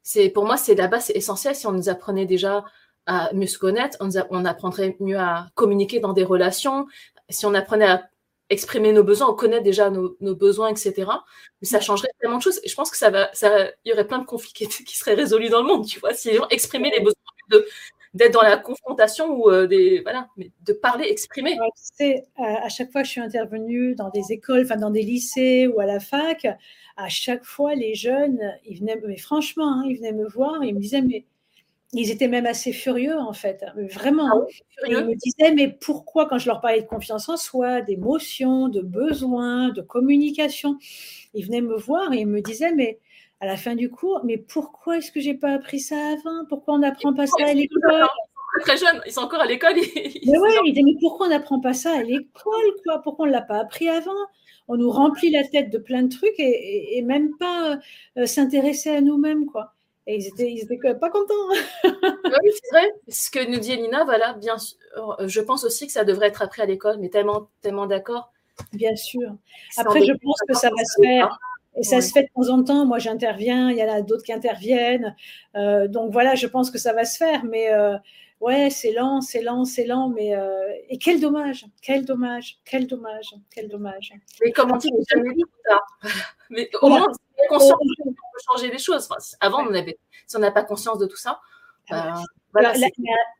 c'est pour moi c'est là-bas c'est essentiel si on nous apprenait déjà à mieux se connaître, on, apprendrait mieux à communiquer dans des relations, si on apprenait à exprimer nos besoins, on connaît déjà nos, besoins, etc. Mais ça changerait tellement de choses. Et je pense que ça va, ça, il y aurait plein de conflits qui, seraient résolus dans le monde, tu vois, si les gens exprimaient les besoins de d'être dans la confrontation ou euh, des voilà, mais de parler, exprimer. Ouais, à chaque fois que je suis intervenue dans des écoles, enfin dans des lycées ou à la fac, à chaque fois, les jeunes, ils venaient, mais franchement, hein, ils venaient me voir, ils me disaient, mais ils étaient même assez furieux en fait, vraiment. Ah ils me disaient, mais pourquoi quand je leur parlais de confiance en soi, d'émotion, de besoin, de communication, ils venaient me voir et ils me disaient, mais à la fin du cours, mais pourquoi est-ce que j'ai pas appris ça avant? Pourquoi on n'apprend pas ça à l'école? Très jeunes, ils sont encore à l'école. Mais ouais, mais pourquoi on n'apprend pas ça à l'école quoi? Pourquoi on ne l'a pas appris avant? On nous remplit la tête de plein de trucs et, même pas euh, s'intéresser à nous-mêmes, quoi. Et ils étaient, ils étaient pas contents. oui, c'est vrai. Ce que nous dit Elina, voilà, bien sûr. Euh, je pense aussi que ça devrait être appris à l'école, mais tellement, tellement d'accord. Bien sûr. Après, je pense que ça va se faire. Et ça se fait de temps en temps. Moi, j'interviens, il y en a d'autres qui interviennent. Euh, donc voilà, je pense que ça va se faire. Mais ouais, c'est lent, c'est lent, c'est lent, mais euh, et quel dommage, quel dommage, quel dommage, quel dommage. Mais comme on dit, jamais ça. Mais au moins, on conscience de changer les choses. avant, on avait, si on n'a pas conscience de tout ça. Ah ben,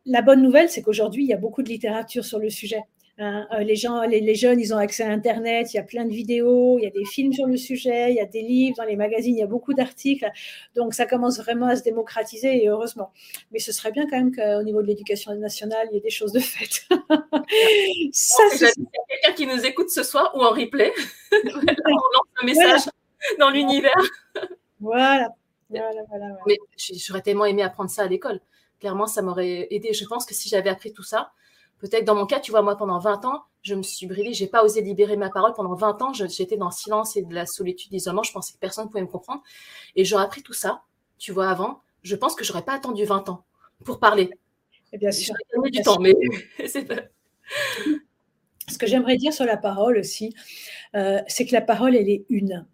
la, bonne nouvelle, c'est qu'aujourd'hui, il y a beaucoup de littérature sur le sujet. Hein, euh, les, gens, les, jeunes, ils ont accès à Internet, il y a plein de vidéos, il y a des films sur le sujet, il y a des livres dans les magazines, il y a beaucoup d'articles. Donc ça commence vraiment à se démocratiser et heureusement. Mais ce serait bien quand même qu'au niveau de l'éducation nationale, il y ait des choses de fait. ça, c'est quelqu'un qui nous écoute ce soir ou en replay. on lance un message dans l'univers. Voilà. Voilà, voilà, Mais j'aurais tellement aimé apprendre ça à l'école. Clairement, ça m'aurait aidé. Je pense que si j'avais appris tout ça, Peut-être dans mon cas, tu vois, moi, pendant 20 ans, je me suis brûlée, j'ai pas osé libérer ma parole. Pendant 20 ans, j'étais dans le silence et de la solitude, l'isolement. Je pensais que personne ne pouvait me comprendre. Et j'aurais appris tout ça, tu vois, avant. Je pense que j'aurais pas attendu 20 ans pour parler. Et bien sûr. J'aurais du temps, mais c'est pas... Ce que j'aimerais dire sur la parole aussi, euh, c'est que la parole, elle est une.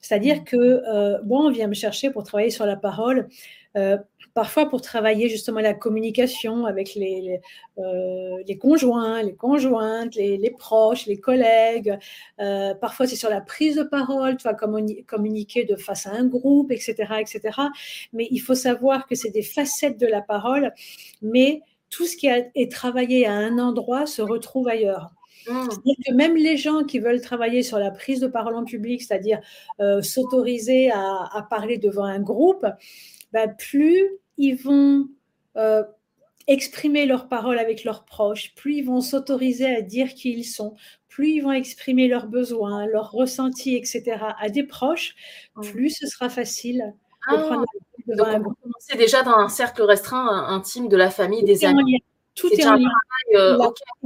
C'est-à-dire que euh, moi, on vient me chercher pour travailler sur la parole. Euh, parfois pour travailler justement la communication avec les, euh, les, conjoints, les conjointes, les, proches, les collègues. Euh, parfois, c'est sur la prise de parole, tu vas communiquer de face à un groupe, etc., etc. Mais il faut savoir que c'est des facettes de la parole, mais tout ce qui est travaillé à un endroit se retrouve ailleurs. Mmh. C'est-à-dire que même les gens qui veulent travailler sur la prise de parole en public, c'est-à-dire euh, s'autoriser à, à, parler devant un groupe, bah, plus ils vont euh, exprimer leurs paroles avec leurs proches, plus ils vont s'autoriser à dire qui ils sont, plus ils vont exprimer leurs besoins, leurs ressentis, etc. à des proches, plus ce sera facile de ah, donc on commencer déjà dans un cercle restreint intime de la famille, des amis. Tout est, en lien. Euh,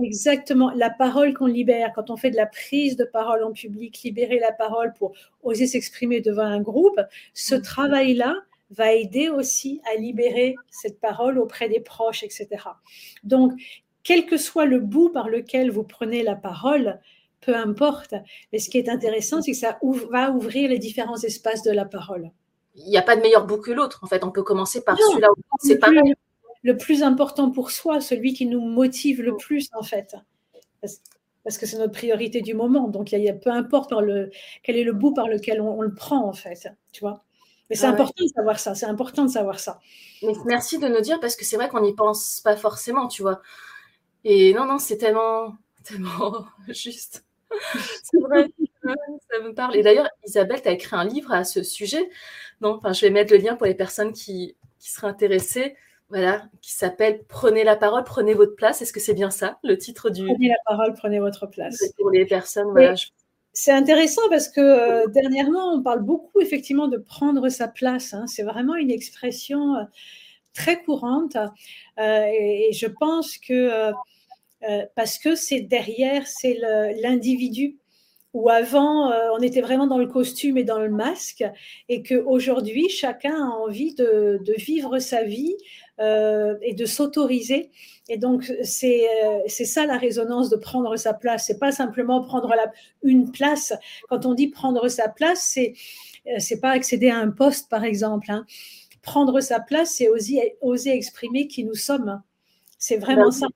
exactement. La parole qu'on libère, quand on fait de la prise de parole en public, libérer la parole pour oser s'exprimer devant un groupe, ce mm. travail-là va aider aussi à libérer cette parole auprès des proches, etc. Donc, quel que soit le bout par lequel vous prenez la parole, peu importe. Mais ce qui est intéressant, c'est que ça va ouvrir les différents espaces de la parole. Il n'y a pas de meilleur bout que l'autre. En fait, on peut commencer par celui-là. C'est pas le plus important pour soi, celui qui nous motive le plus, en fait. Parce, que c'est notre priorité du moment. Donc, il y a, peu importe le, quel est le bout par lequel on, le prend, en fait. Tu vois mais c'est ah important de savoir ça, c'est important de savoir ça. merci de nous dire parce que c'est vrai qu'on n'y pense pas forcément, tu vois. Et non, non, c'est tellement, tellement juste. c'est vrai, ça me parle. Et d'ailleurs, Isabelle, tu as écrit un livre à ce sujet. Non, enfin, je vais mettre le lien pour les personnes qui, qui seraient intéressées voilà, qui s'appelle Prenez la parole, prenez votre place. Est-ce que c'est bien ça, le titre du. Prenez la parole, prenez votre place. Pour les personnes, voilà. C'est intéressant parce que euh, dernièrement, on parle beaucoup effectivement de prendre sa place. Hein. C'est vraiment une expression euh, très courante. Euh, et, je pense que parce que c'est derrière, c'est l'individu où avant, on était vraiment dans le costume et dans le masque, et qu'aujourd'hui, chacun a envie de, de, vivre sa vie euh, et de s'autoriser. Et donc, c'est euh, c'est ça la résonance de prendre sa place. C'est pas simplement prendre la, une place. Quand on dit prendre sa place, c'est euh, c'est pas accéder à un poste, par exemple. Hein. Prendre sa place, c'est oser, oser exprimer qui nous sommes. C'est vraiment bah ça.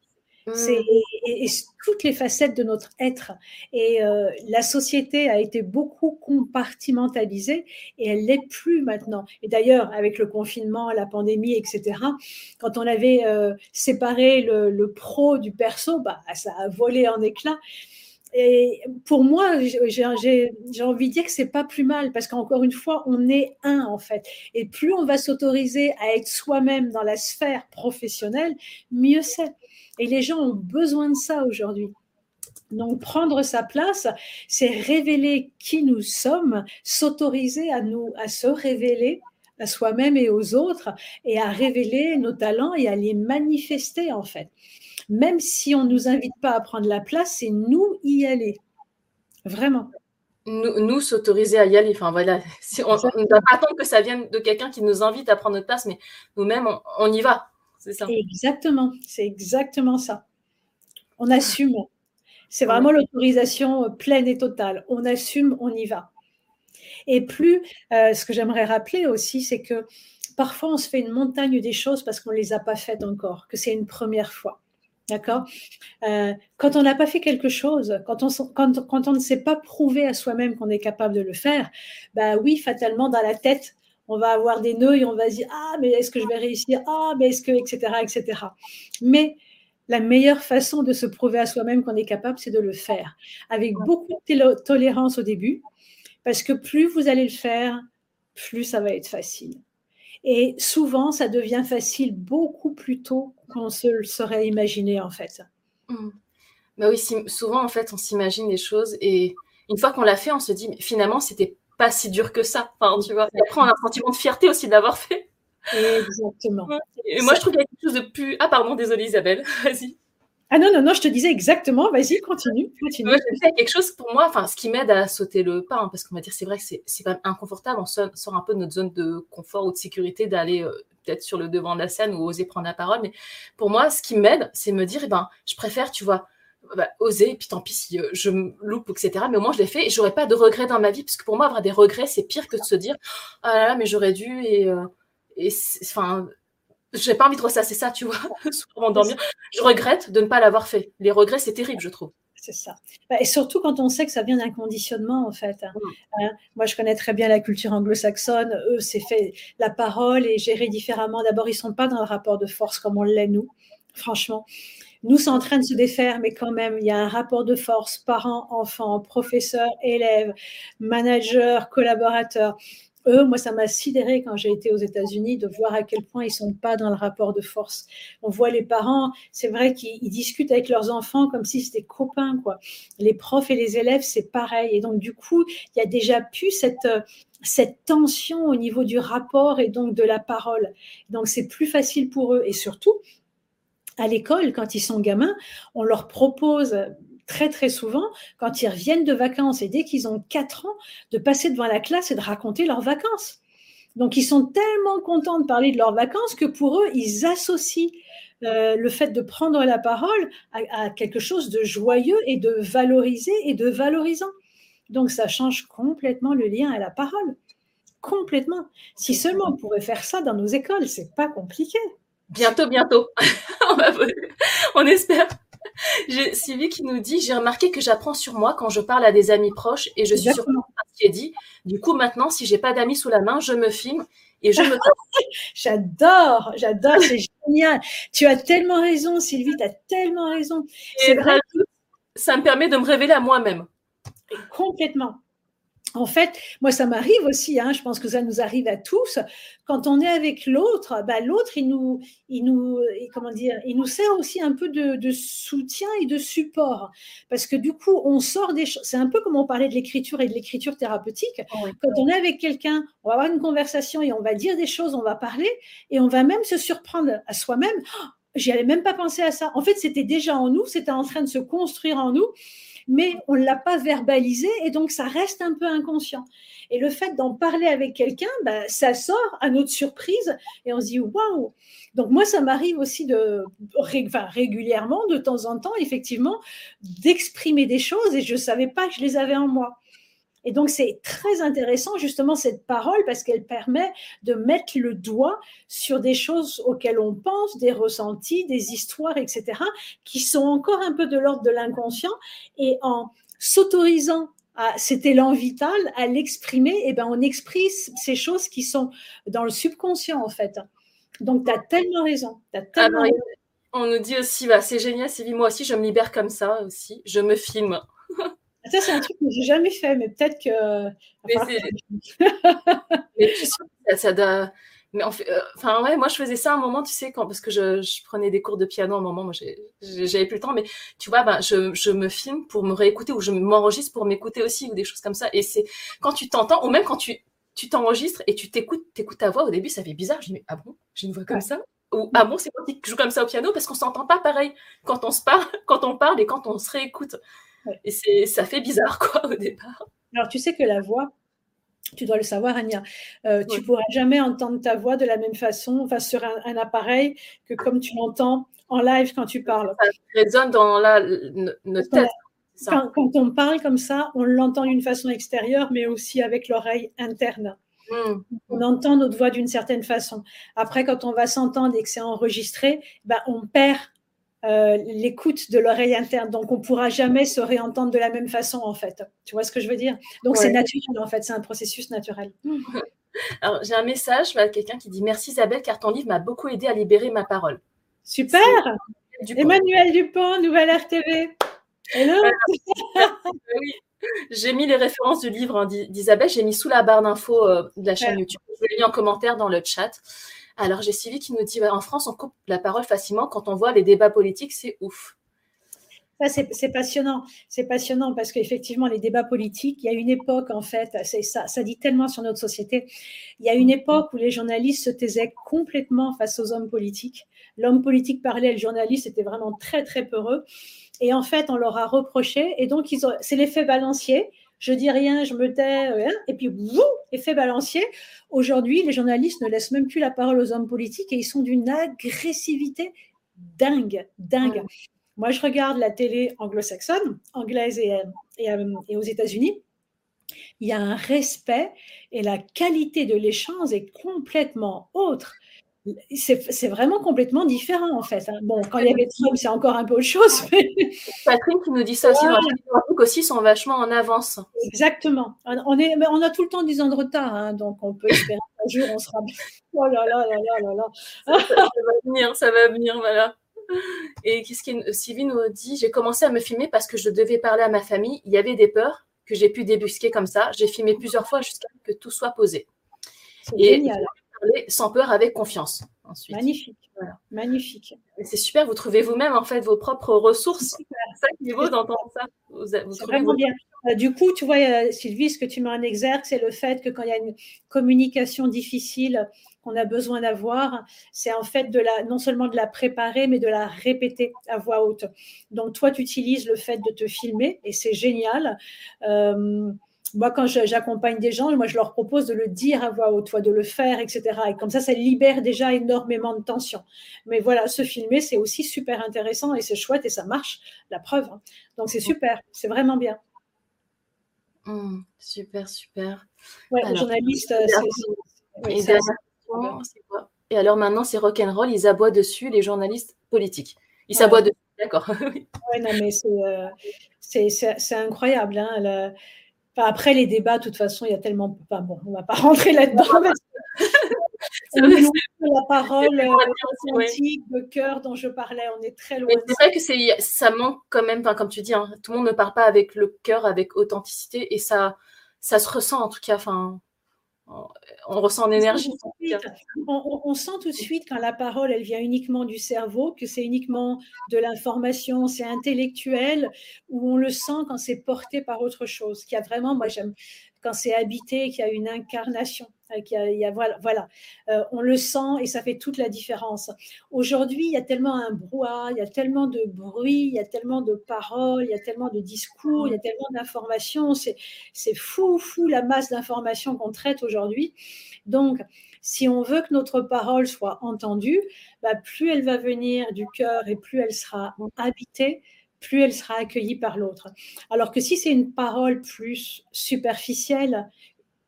C'est mmh. et, toutes les facettes de notre être. Et euh, la société a été beaucoup compartimentalisée et elle l'est plus maintenant. Et d'ailleurs, avec le confinement, la pandémie, etc., quand on avait euh, séparé le, pro du perso, bah, ça a volé en éclats. Et pour moi, j'ai envie de dire que c'est pas plus mal parce qu'encore une fois, on est un en fait. Et plus on va s'autoriser à être soi-même dans la sphère professionnelle, mieux c'est. Et les gens ont besoin de ça aujourd'hui. Donc prendre sa place, c'est révéler qui nous sommes, s'autoriser à nous à se révéler à soi-même et aux autres et à révéler nos talents et à les manifester en fait. Même si on ne nous invite pas à prendre la place, c'est nous y aller. Vraiment. Nous, s'autoriser à y aller. Enfin voilà, on ne doit pas attendre que ça vienne de quelqu'un qui nous invite à prendre notre place, mais nous-mêmes, on y va. Exactement, c'est exactement ça. On assume. C'est vraiment l'autorisation euh, pleine et totale. On assume, on y va. Et plus, euh, ce que j'aimerais rappeler aussi, c'est que parfois on se fait une montagne des choses parce qu'on ne les a pas faites encore, que c'est une première fois. D'accord? Euh, Quand on n'a pas fait quelque chose, quand on, quand, quand on ne s'est pas prouvé à soi-même qu'on est capable de le faire, bah oui, fatalement, dans la tête, on va avoir des nœuds et on va se dire ah mais est-ce que je vais réussir? Ah mais est-ce que etc etc mais la meilleure façon de se prouver à soi-même qu'on est capable c'est de le faire. Avec beaucoup de tolérance au début parce que plus vous allez le faire plus ça va être facile. Et souvent ça devient facile beaucoup plus tôt qu'on se le serait imaginé en fait. Mmh. bah oui souvent en fait on s'imagine des choses et une fois qu'on l'a fait on se dit mais finalement c'était pas si dur que ça. Enfin, tu vois. Et après, on a un sentiment de fierté aussi de l'avoir fait. Exactement. Et moi, je trouve qu'il y a quelque chose de plus. Ah, pardon, désolée, Isabelle. Vas-y. Ah non, non, non, je te disais exactement. Vas-y, continue. continue. Moi, je quelque chose pour moi, enfin, ce qui m'aide à sauter le pas, hein, parce qu'on va dire, c'est vrai que c'est quand même inconfortable. On sort, un peu de notre zone de confort ou de sécurité d'aller euh, peut-être sur le devant de la scène ou oser prendre la parole. Mais pour moi, ce qui m'aide, c'est me dire, eh ben, je préfère, tu vois, bah, oser, et puis tant pis si euh, je me loupe, etc. Mais au moins, je l'ai fait et j'aurais pas de regrets dans ma vie, parce que pour moi, avoir des regrets, c'est pire que de se dire, ah là là, mais j'aurais dû, et, euh, et enfin, j'ai pas envie de ressasser ça, tu vois, pour m'endormir. Je regrette de ne pas l'avoir fait. Les regrets, c'est terrible, je trouve. C'est ça. Bah, et surtout quand on sait que ça vient d'un conditionnement, en fait. Hein. Hein, moi, je connais très bien la culture anglo-saxonne. Eux, c'est fait, la parole est gérée différemment. D'abord, ils sont pas dans le rapport de force comme on l'est, nous, franchement. Nous, c'est en train de se défaire, mais quand même, il y a un rapport de force parents, enfants, professeurs, élèves, managers, collaborateurs. eux, moi, ça m'a sidéré quand j'ai été aux États-Unis de voir à quel point ils sont pas dans le rapport de force. On voit les parents, c'est vrai qu'ils discutent avec leurs enfants comme si c'était copains, quoi. Les profs et les élèves, c'est pareil. Et donc, du coup, il y a déjà plus cette cette tension au niveau du rapport et donc de la parole. Donc, c'est plus facile pour eux. Et surtout, à l'école, quand ils sont gamins, on leur propose très très souvent, quand ils reviennent de vacances et dès qu'ils ont 4 ans, de passer devant la classe et de raconter leurs vacances. Donc ils sont tellement contents de parler de leurs vacances que pour eux, ils associent euh, le fait de prendre la parole à, quelque chose de joyeux et de valorisé et de valorisant. Donc ça change complètement le lien à la parole. Complètement. Si seulement on pouvait faire ça dans nos écoles, c'est pas compliqué. Bientôt, bientôt. on espère. J'ai Sylvie qui nous dit J'ai remarqué que j'apprends sur moi quand je parle à des amis proches et je suis sûre par ce qui est dit. Du coup, maintenant, si j'ai pas d'amis sous la main, je me filme et je me. j'adore, j'adore, c'est génial. Tu as tellement raison, Sylvie, tu as tellement raison. C'est vrai. Ça me permet de me révéler à moi-même. Complètement. En fait, moi, ça m'arrive aussi, hein, je pense que ça nous arrive à tous. Quand on est avec l'autre, bah, l'autre, il nous, il nous, comment dire, il nous sert aussi un peu de, soutien et de support. Parce que du coup, on sort des choses. C'est un peu comme on parlait de l'écriture et de l'écriture thérapeutique. Quand on est avec quelqu'un, on va avoir une conversation et on va dire des choses, on va parler et on va même se surprendre à soi-même. Oh, j'y avais même pas pensé à ça. En fait, c'était déjà en nous, c'était en train de se construire en nous mais on ne l'a pas verbalisé et donc ça reste un peu inconscient. Et le fait d'en parler avec quelqu'un, bah, ça sort à notre surprise et on se dit waouh. Donc moi, ça m'arrive aussi de, régulièrement, de temps en temps, effectivement, d'exprimer des choses et je ne savais pas que je les avais en moi. Et donc, c'est très intéressant, justement, cette parole, parce qu'elle permet de mettre le doigt sur des choses auxquelles on pense, des ressentis, des histoires, etc., qui sont encore un peu de l'ordre de l'inconscient. Et en s'autorisant à cet élan vital, à l'exprimer, eh ben, on exprime ces choses qui sont dans le subconscient, en fait. Donc, tu as tellement raison. As tellement raison. On nous dit aussi, bah, c'est génial, Sylvie, moi aussi, je me libère comme ça aussi. Je me filme. Ça, c'est un truc que j'ai jamais fait, mais peut-être que. Mais, ça, doit. Mais euh, enfin, ouais, moi, je faisais ça un moment, tu sais, quand, parce que je, prenais des cours de piano à un moment, moi, j'avais plus le temps, mais tu vois, ben, je, me filme pour me réécouter ou je m'enregistre pour m'écouter aussi ou des choses comme ça. Et c'est quand tu t'entends, ou même quand tu tu t'enregistres et tu t'écoutes, t'écoutes ta voix, au début, ça fait bizarre. Je dis, mais ah bon, j'ai une voix comme ça? Ou ah bon, c'est moi qui joue comme ça au piano? Parce qu'on s'entend pas pareil quand on se parle, quand on parle et quand on se réécoute. Et c'est, ça fait bizarre, quoi, au départ. Alors, tu sais que la voix, tu dois le savoir, Ania, euh, tu ne pourras jamais entendre ta voix de la même façon enfin, sur un, appareil que comme tu l'entends en live quand tu parles. Ça résonne dans la, notre tête. Quand, quand, on parle comme ça, on l'entend d'une façon extérieure, mais aussi avec l'oreille interne. Mmh. On entend notre voix d'une certaine façon. Après, quand on va s'entendre et que c'est enregistré, ben, on perd euh, l'écoute de l'oreille interne. Donc, on ne pourra jamais se réentendre de la même façon, en fait. Tu vois ce que je veux dire? Donc, c'est naturel, en fait. C'est un processus naturel. Alors, j'ai un message, quelqu'un qui dit Merci Isabelle, car ton livre m'a beaucoup aidé à libérer ma parole. Super Emmanuel Dupont, Nouvelle RTV. Hello oui. J'ai mis les références du livre hein, d'Isabelle, j'ai mis sous la barre d'infos euh, de la chaîne YouTube. Je l'ai mis en commentaire dans le chat. Alors j'ai suivi qui nous dit en France, on coupe la parole facilement quand on voit les débats politiques, c'est ouf. c'est passionnant. C'est passionnant parce qu'effectivement, les débats politiques, il y a une époque, en fait, ça, ça dit tellement sur notre société. Il y a une époque où les journalistes se taisaient complètement face aux hommes politiques. L'homme politique parlait, le journaliste était vraiment très, très peureux. Et en fait, on leur a reproché. Et donc, c'est l'effet balancier je dis rien, je me tais, euh, hein, et puis, effet balancier. Aujourd'hui, les journalistes ne laissent même plus la parole aux hommes politiques et ils sont d'une agressivité dingue, dingue. Moi, je regarde la télé anglo-saxonne, anglaise et, et, euh, et aux États-Unis. Il y a un respect et la qualité de l'échange est complètement autre c'est vraiment complètement différent en fait. Hein. Bon, quand il y avait Trump, c'est encore un peu autre chose. Mais... Catherine qui nous dit ça aussi, ouais. aussi sont vachement en avance. Exactement. On, est, on a tout le temps 10 ans de retard, hein, donc on peut espérer qu'un jour on sera. Oh là là là là là là. ça, va venir, ça va venir, voilà. Et qu'est-ce que Sylvie nous dit J'ai commencé à me filmer parce que je devais parler à ma famille. Il y avait des peurs que j'ai pu débusquer comme ça. J'ai filmé plusieurs fois jusqu'à ce que tout soit posé. Et génial. Parler sans peur, avec confiance. Ensuite. Magnifique. Magnifique. C'est super, vous trouvez vous-même en fait vos propres ressources. C'est ça qui vaut d'entendre ça. Vous, vraiment bien. Euh, du coup, tu vois, euh, Sylvie, ce que tu mets en exergue, c'est le fait que quand il y a une communication difficile qu'on a besoin d'avoir, c'est en fait de la, non seulement de la préparer, mais de la répéter à voix haute. Donc, toi, tu utilises le fait de te filmer et c'est génial. Euh, moi, quand j'accompagne des gens, moi, je leur propose de le dire à voix haute, de le faire, etc. Et comme ça, ça libère déjà énormément de tension. Mais voilà, se filmer, c'est aussi super intéressant et c'est chouette et ça marche, la preuve. Hein. Donc, c'est super, c'est vraiment bien. Mmh, super, super. Ouais, journaliste, et, alors maintenant, c'est rock'n'roll, ils aboient dessus, les journalistes politiques. Ils s'aboient dessus, d'accord. oui, non, mais c'est euh, incroyable. Hein, après, les débats, de toute façon, il y a tellement. Enfin, bon, on ne va pas rentrer là-dedans. la parole authentique, le cœur dont je parlais, on est très loin. C'est vrai que ça manque quand même, comme tu dis, hein, tout le monde ne parle pas avec le cœur, avec authenticité, et ça, ça se ressent en tout cas. Enfin, on ressent l'énergie. On, on, sent tout de suite quand la parole, elle vient uniquement du cerveau, que c'est uniquement de l'information, c'est intellectuel, ou on le sent quand c'est porté par autre chose. Qui a vraiment, moi j'aime quand c'est habité, qu'il y a une incarnation. Euh, voilà. Euh, on le sent et ça fait toute la différence. Aujourd'hui, il y a tellement un brouhaha, il y a tellement de bruit, il y a tellement de paroles, il y a tellement de discours, il y a tellement d'informations. C'est, c'est fou, fou la masse d'informations qu'on traite aujourd'hui. Donc, si on veut que notre parole soit entendue, bah, plus elle va venir du cœur et plus elle sera habitée, plus elle sera accueillie par l'autre. Alors que si c'est une parole plus superficielle,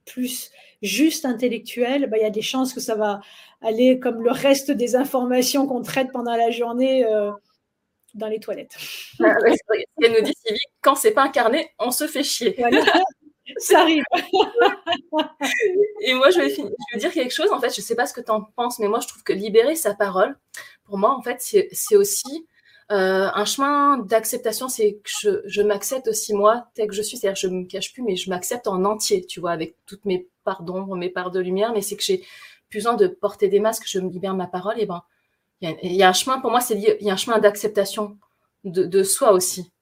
plus juste intellectuelle, bah, il y a des chances que ça va aller comme le reste des informations qu'on traite pendant la journée euh, dans les toilettes. Ah, elle nous dit, Sylvie, quand c'est pas incarné, on se fait chier. ça arrive. Et moi, je vais, je vais, dire quelque chose. En fait, je ne sais pas ce que tu en penses, mais moi, je trouve que libérer sa parole, pour moi, en fait, c'est aussi euh, un chemin d'acceptation, c'est que je, m'accepte aussi moi, tel que je suis. C'est-à-dire, je me cache plus, mais je m'accepte en entier, tu vois, avec toutes mes parts d'ombre, mes parts de lumière. Mais c'est que j'ai plus besoin de porter des masques, je me libère ma parole. Et ben, il y, a un chemin, pour moi, c'est il y a un chemin d'acceptation de, soi aussi.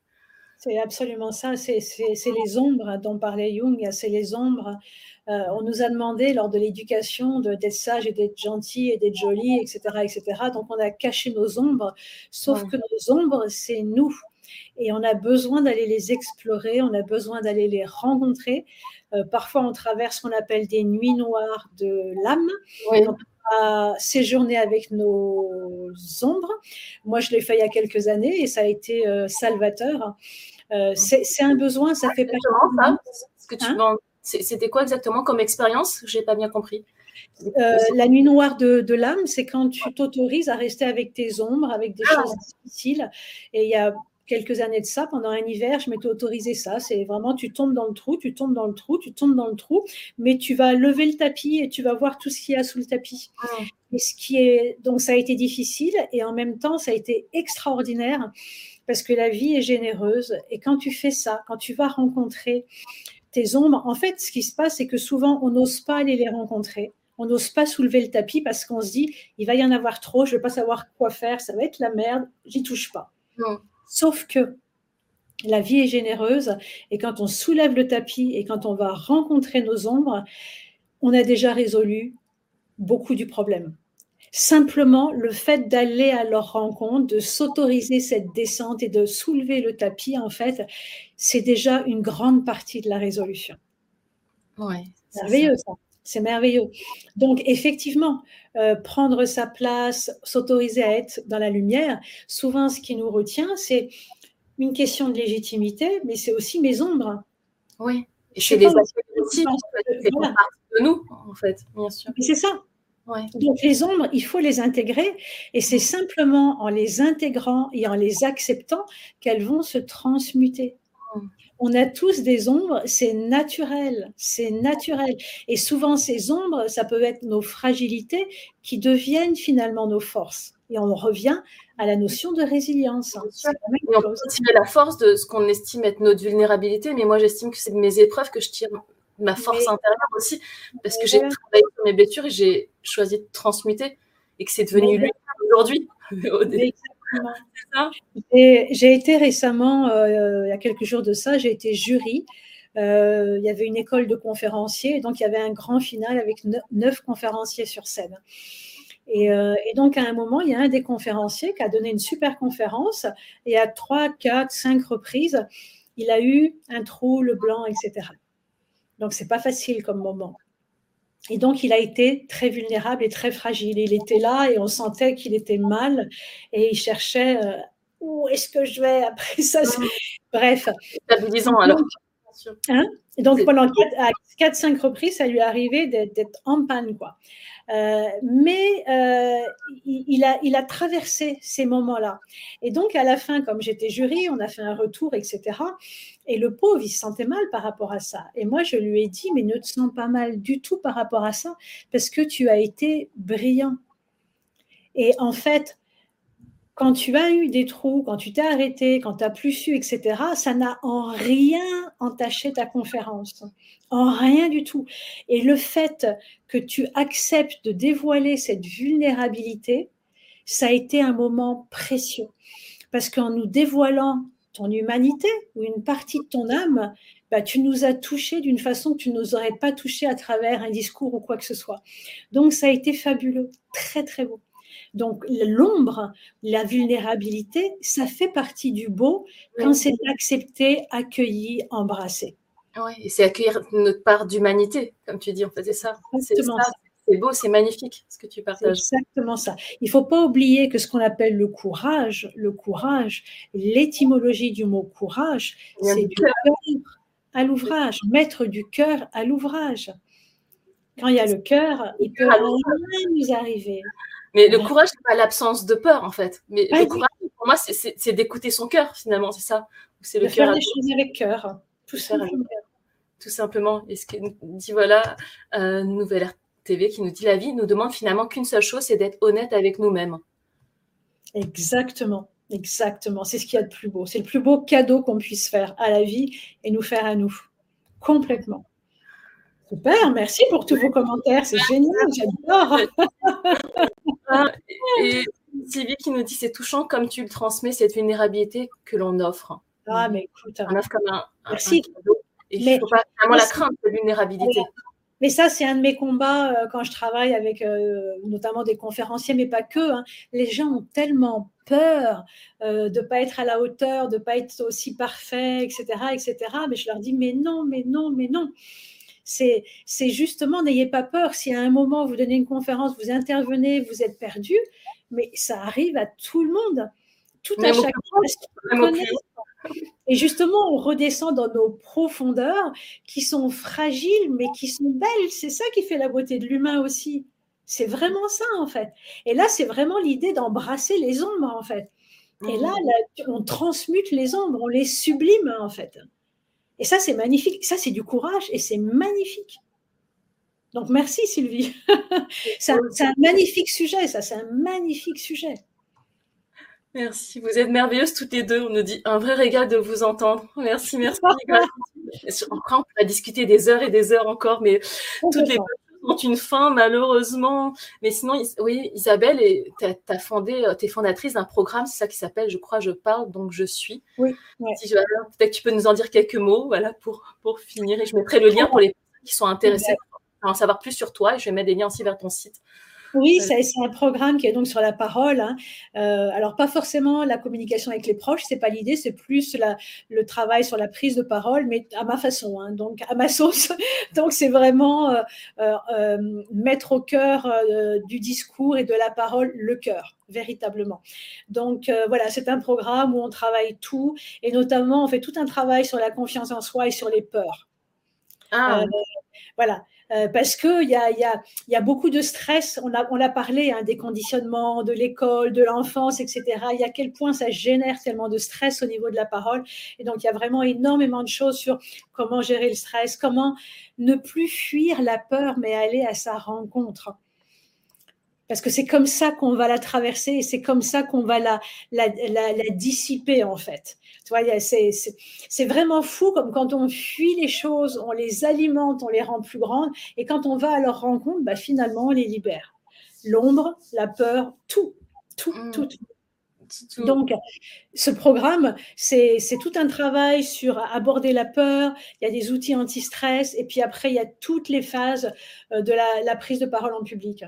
C'est absolument ça. C'est les ombres dont parlait Jung. C'est les ombres on nous a demandé lors de l'éducation d'être sage et d'être gentil et d'être joli, etc., etc. Donc on a caché nos ombres, sauf que nos ombres, c'est nous. Et on a besoin d'aller les explorer, on a besoin d'aller les rencontrer. Euh, parfois, on traverse ce qu'on appelle des nuits noires de l'âme. On va séjourner avec nos ombres. Moi, je l'ai fait il y a quelques années et ça a été euh, salvateur. c'est un besoin, ça fait partie. Ce que tu hein? C'était quoi exactement comme expérience? Je n'ai pas bien compris. Euh, la nuit noire de, l'âme, c'est quand tu t'autorises à rester avec tes ombres, avec des ah. choses difficiles. Et il y a quelques années de ça, pendant un hiver, je m'étais autorisé ça. C'est vraiment, tu tombes dans le trou, tu tombes dans le trou, tu tombes dans le trou, mais tu vas lever le tapis et tu vas voir tout ce qu'il y a sous le tapis. Ah. Et ce qui est, donc ça a été difficile et en même temps, ça a été extraordinaire parce que la vie est généreuse. Et quand tu fais ça, quand tu vas rencontrer tes ombres, en fait, ce qui se passe, c'est que souvent, on n'ose pas aller les rencontrer. On n'ose pas soulever le tapis parce qu'on se dit, il va y en avoir trop, je ne vais pas savoir quoi faire, ça va être la merde, j'y touche pas. Sauf que la vie est généreuse et quand on soulève le tapis et quand on va rencontrer nos ombres, on a déjà résolu beaucoup du problème. Simplement, le fait d'aller à leur rencontre, de s'autoriser cette descente et de soulever le tapis, en fait, c'est déjà une grande partie de la résolution. Oui. Merveilleux, ça. C'est merveilleux. Donc, effectivement, euh, prendre sa place, s'autoriser à être dans la lumière, souvent, ce qui nous retient, c'est une question de légitimité, mais c'est aussi mes ombres. Oui. Et chez les aussi, c'est de nous, en fait, bien sûr. C'est ça. Donc les ombres, il faut les intégrer et c'est simplement en les intégrant et en les acceptant qu'elles vont se transmuter. On a tous des ombres, c'est naturel, c'est naturel. Et souvent ces ombres, ça peut être nos fragilités qui deviennent finalement nos forces. Et on revient à la notion de résilience. On peut tirer la force de ce qu'on estime être notre vulnérabilité, mais moi j'estime que c'est de mes épreuves que je tire ma force intérieure aussi, parce que j'ai travaillé sur mes blessures et j'ai choisi de transmuter et que c'est devenu lui aujourd'hui. J'ai été récemment, euh, il y a quelques jours de ça, j'ai été jury. Euh, il y avait une école de conférenciers, donc il y avait un grand final avec neuf conférenciers sur scène. Et, euh, et, donc, à un moment, il y a un des conférenciers qui a donné une super conférence et à trois, quatre, cinq reprises, il a eu un trou, le blanc, etc. Donc, c'est pas facile comme moment. Et donc, il a été très vulnérable et très fragile. Il était là et on sentait qu'il était mal et il cherchait euh, où est-ce que je vais après ça? Bref. Stabilisant alors. Hein? Et donc, pendant 4-5 reprises, ça lui est arrivé d'être en panne. quoi. Euh, mais euh, il, a, il a traversé ces moments-là. Et donc, à la fin, comme j'étais jury, on a fait un retour, etc. Et le pauvre, il se sentait mal par rapport à ça. Et moi, je lui ai dit, mais ne te sens pas mal du tout par rapport à ça, parce que tu as été brillant. Et en fait, quand tu as eu des trous, quand tu t'es arrêté, quand tu n'as plus su, etc., ça n'a en rien entaché ta conférence. En rien du tout. Et le fait que tu acceptes de dévoiler cette vulnérabilité, ça a été un moment précieux. Parce qu'en nous dévoilant ton humanité ou une partie de ton âme, bah, tu nous as touchés d'une façon que tu nous aurais pas touché à travers un discours ou quoi que ce soit. Donc ça a été fabuleux, très très beau. Donc l'ombre, la vulnérabilité, ça fait partie du beau quand c'est accepté, accueilli, embrassé. Oui, et c'est accueillir notre part d'humanité, comme tu dis, on faisait ça. C'est beau, c'est magnifique ce que tu partages. Exactement ça. Il ne faut pas oublier que ce qu'on appelle le courage, le courage, l'étymologie du mot courage, c'est du cœur à l'ouvrage, mettre du cœur à l'ouvrage. Quand il y a le cœur, il peut rien nous arriver. Mais le courage, n'est pas l'absence de peur, en fait. Mais le courage, pour moi, c'est d'écouter son cœur, finalement, c'est ça. C'est le de faire des choses avec cœur, tout simplement. Tout simplement. Et ce que dit, voilà, euh, Nouvelle TV qui nous dit la vie nous demande finalement qu'une seule chose, c'est d'être honnête avec nous-mêmes. Exactement. Exactement, c'est ce qu'il y a de plus beau. C'est le plus beau cadeau qu'on puisse faire à la vie et nous faire à nous. Complètement. Super, merci pour tous vos commentaires, c'est génial, j'adore. Et Sylvie qui nous dit c'est touchant comme tu le transmets cette vulnérabilité que l'on offre. Ah mais écoute, on offre comme un, merci. cadeau. Et il ne faut pas vraiment la crainte de vulnérabilité. Mais ça, c'est un de mes combats euh, quand je travaille avec euh, notamment des conférenciers, mais pas que. Hein. Les gens ont tellement peur euh, de ne pas être à la hauteur, de ne pas être aussi parfait, etc., etc. Mais je leur dis, mais non, mais non, mais non c'est justement, n'ayez pas peur. Si à un moment vous donnez une conférence, vous intervenez, vous êtes perdu, mais ça arrive à tout le monde. Tout à chacun. Et justement, on redescend dans nos profondeurs qui sont fragiles, mais qui sont belles. C'est ça qui fait la beauté de l'humain aussi. C'est vraiment ça, en fait. Et là, c'est vraiment l'idée d'embrasser les ombres, en fait. Et là, mmh. on transmute les ombres, on les sublime, en fait. Et ça, c'est magnifique. Ça, c'est du courage et c'est magnifique. Donc, merci Sylvie. c'est un, magnifique sujet, ça, c'est un magnifique sujet. Merci, vous êtes merveilleuses toutes les deux. On nous dit un vrai régal de vous entendre. Merci, merci. Encore, on pourrait discuter des heures et des heures encore, mais toutes les ont une fin, malheureusement. Mais sinon, oui, Isabelle, tu as, fondé, tu es fondatrice d'un programme, c'est ça qui s'appelle Je crois, je parle, donc je suis. Oui. Peut-être que tu peux nous en dire quelques mots voilà, pour, pour finir. Et je mettrai le lien pour les personnes qui sont intéressées à en savoir plus sur toi. Et je vais mettre des liens aussi vers ton site. Oui, euh, c'est un programme qui est donc sur la parole. Hein. Euh, alors, pas forcément la communication avec les proches, c'est pas l'idée, c'est plus le travail sur la prise de parole, mais à ma façon, hein, donc à ma sauce. donc, c'est vraiment euh, mettre au cœur du discours et de la parole le cœur, véritablement. Donc, voilà, c'est un programme où on travaille tout, et notamment, on fait tout un travail sur la confiance en soi et sur les peurs. Ah. voilà. Euh, parce qu'il y a, y, a, beaucoup de stress. On l'a a parlé hein, des conditionnements, de l'école, de l'enfance, etc. Il y a quel point ça génère tellement de stress au niveau de la parole. Et donc, il y a vraiment énormément de choses sur comment gérer le stress, comment ne plus fuir la peur, mais aller à sa rencontre. Parce que c'est comme ça qu'on va la traverser et c'est comme ça qu'on va la, la, la, dissiper en fait. C'est vraiment fou comme quand on fuit les choses, on les alimente, on les rend plus grandes et quand on va à leur rencontre, bah, finalement on les libère. L'ombre, la peur, tout, tout, mmh. tout, tout. Donc, ce programme, c'est tout un travail sur aborder la peur. Il y a des outils anti-stress et puis après, il y a toutes les phases euh, de la prise de parole en public.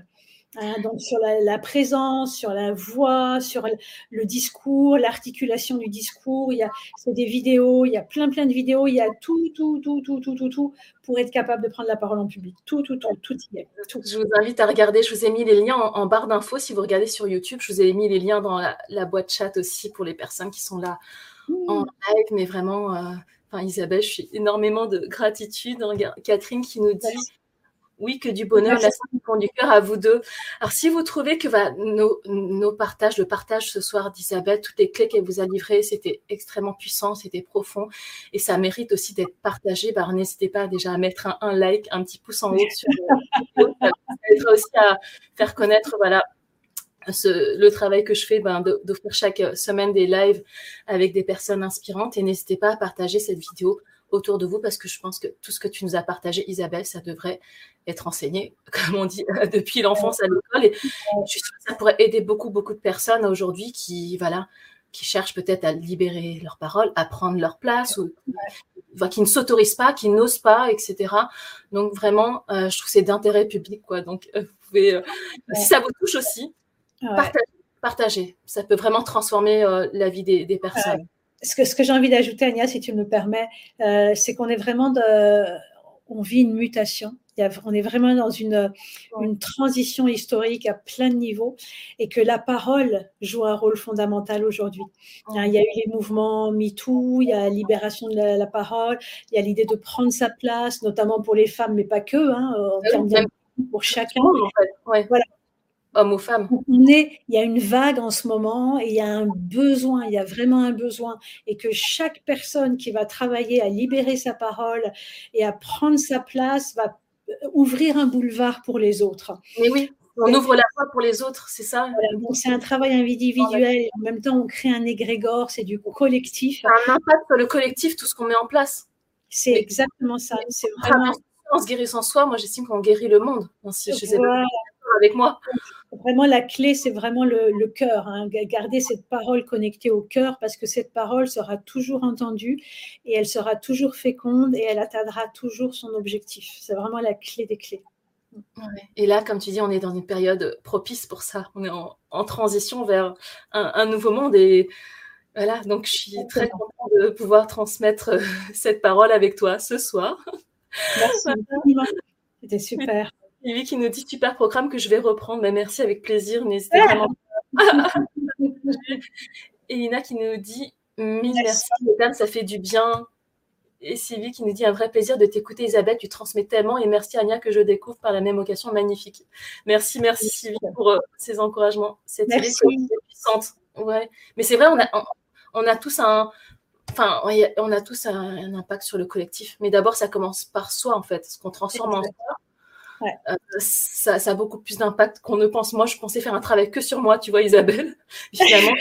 Hein, donc sur la, présence, sur la voix, sur le, discours, l'articulation du discours, il y a c'est des vidéos, il y a plein plein de vidéos, il y a tout tout tout tout tout tout tout pour être capable de prendre la parole en public. Tout tout tout tout y est. Je vous invite à regarder. Je vous ai mis les liens en, barre d'infos si vous regardez sur YouTube. Je vous ai mis les liens dans la, boîte chat aussi pour les personnes qui sont là en live, mais vraiment. Euh, enfin, Isabelle, je suis énormément de gratitude. Catherine qui nous dit oui, que du bonheur, la du du cœur à vous deux. Alors, si vous trouvez que nos, nos, partages, le partage ce soir d'Isabelle, toutes les clés qu'elle vous a livrées, c'était extrêmement puissant, c'était profond, et ça mérite aussi d'être partagé, bah, n'hésitez pas déjà à mettre un, like, un petit pouce en haut sur le ça aussi à faire connaître, voilà, ce, le travail que je fais ben, d'offrir chaque semaine des lives avec des personnes inspirantes et n'hésitez pas à partager cette vidéo autour de vous parce que je pense que tout ce que tu nous as partagé, Isabelle, ça devrait être enseigné, comme on dit, depuis l'enfance à l'école. Et je suis sûre que ça pourrait aider beaucoup, beaucoup de personnes aujourd'hui qui, voilà, qui cherchent peut-être à libérer leurs paroles, à prendre leur place, ou qui ne s'autorisent pas, qui n'osent pas, etc. Donc vraiment, euh, je trouve que c'est d'intérêt public, quoi. Donc euh, vous pouvez, euh, si ça vous touche aussi, partagez, Ça peut vraiment transformer la vie des personnes ce que, ce que j'ai envie d'ajouter, Agnès, si tu me permets, euh, c'est qu'on est vraiment de, on vit une mutation. Il y a, on est vraiment dans une, une transition historique à plein de niveaux et que la parole joue un rôle fondamental aujourd'hui. Hein, il y a eu les mouvements MeToo, il y a la libération de la, parole, il y a l'idée de prendre sa place, notamment pour les femmes, mais pas que, hein, ah pour chacun. En fait. Voilà, hommes ou femmes. il y a une vague en ce moment et il y a un besoin, il y a vraiment un besoin. Et que chaque personne qui va travailler à libérer sa parole et à prendre sa place va euh, ouvrir un boulevard pour les autres. Mais oui, on ouvre la voie pour les autres, c'est ça c'est un travail individuel et en même temps on crée un égrégore, c'est du collectif. un impact sur le collectif, tout ce qu'on met en place. C'est exactement ça. C'est vraiment. En se guérissant soi, moi j'estime qu'on guérit le monde. Si je sais avec moi. Vraiment, la clé, c'est vraiment le, cœur. Hein. Garder cette parole connectée au cœur parce que cette parole sera toujours entendue et elle sera toujours féconde et elle atteindra toujours son objectif. C'est vraiment la clé des clés. Et là, comme tu dis, on est dans une période propice pour ça. On est en, transition vers un, nouveau monde et voilà. Donc, je suis très contente de pouvoir transmettre euh, cette parole avec toi ce soir. Merci. C'était super. Ivy qui nous dit super programme que je vais reprendre. Mais merci avec plaisir. N'hésitez vraiment pas. Et Ina qui nous dit mille merci, mesdames, ça fait du bien. Et Sylvie qui nous dit un vrai plaisir de t'écouter, Isabelle. Tu transmets tellement. Et merci, Ania, que je découvre par la même occasion. Magnifique. Merci, merci, Sylvie, pour euh, ces encouragements. Cette idée puissante. Ouais. Mais c'est vrai, on a, on, a tous un. Enfin, on a tous un, impact sur le collectif. Mais d'abord, ça commence par soi, en fait. Ce qu'on transforme en soi euh, ça, a beaucoup plus d'impact qu'on ne pense. Moi, je pensais faire un travail que sur moi, tu vois, Isabelle. Finalement,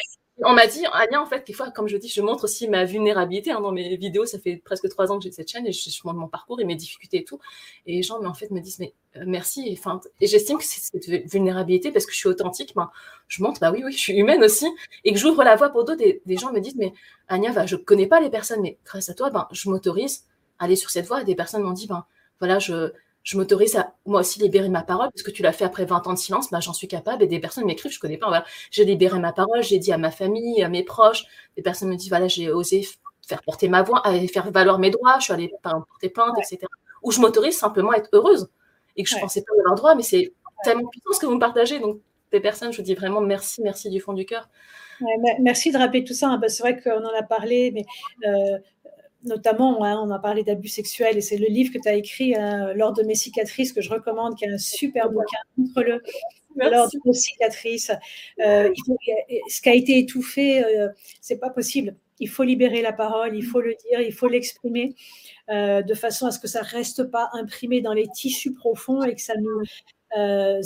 on m'a dit, Anya, en fait, des fois, comme je dis, je montre aussi ma vulnérabilité hein, dans mes vidéos. Ça fait presque trois ans que j'ai cette chaîne et je, montre mon parcours et mes difficultés et tout. Et les gens, mais en fait, me disent, mais euh, merci. Et, et j'estime que c'est cette vulnérabilité parce que je suis authentique. Ben, je montre, bah oui, oui, je suis humaine aussi. Et que j'ouvre la voie pour d'autres. Des, gens me disent, mais Anya, bah, je connais pas les personnes, mais grâce à toi, ben, je m'autorise à aller sur cette voie. Et des personnes m'ont dit, ben, voilà, je, je m'autorise à moi aussi libérer ma parole, parce que tu l'as fait après 20 ans de silence, bah, j'en suis capable. Et des personnes m'écrivent, je connais pas, voilà, j'ai libéré ma parole, j'ai dit à ma famille, à mes proches, des personnes me disent, voilà, j'ai osé faire porter ma voix, faire valoir mes droits, je suis allée porter plainte, etc. Ou je m'autorise simplement à être heureuse et que je ne pensais pas avoir droit, mais c'est tellement puissant ce que vous me partagez. Donc, des personnes, je vous dis vraiment merci, merci du fond du cœur. merci de rappeler tout ça. Hein, c'est vrai qu'on en a parlé, mais euh, notamment, hein, on a parlé d'abus sexuels et c'est le livre que tu as écrit hein, lors de mes cicatrices que je recommande, qui est un super bouquin. Contre-le lors de mes cicatrices. Euh, ce qui a été étouffé, euh, c'est pas possible. Il faut libérer la parole, il faut le dire, il faut l'exprimer euh, de façon à ce que ça reste pas imprimé dans les tissus profonds et que ça nous euh,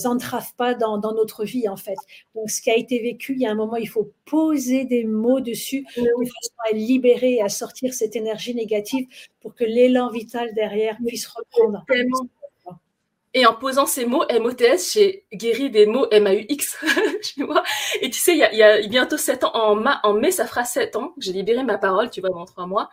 pas dans, dans, notre vie en fait. Donc ce qui a été vécu, il y a un moment, il faut poser des mots dessus de façon à libérer et à sortir cette énergie négative pour que l'élan vital derrière puisse reprendre. Et en posant ces mots MOTS, j'ai guéri des mots MAUX, tu vois. Et tu sais, il y a, y a, bientôt 7 ans, en, en mai, ça fera 7 ans j'ai libéré ma parole, tu vois, dans 3 mois.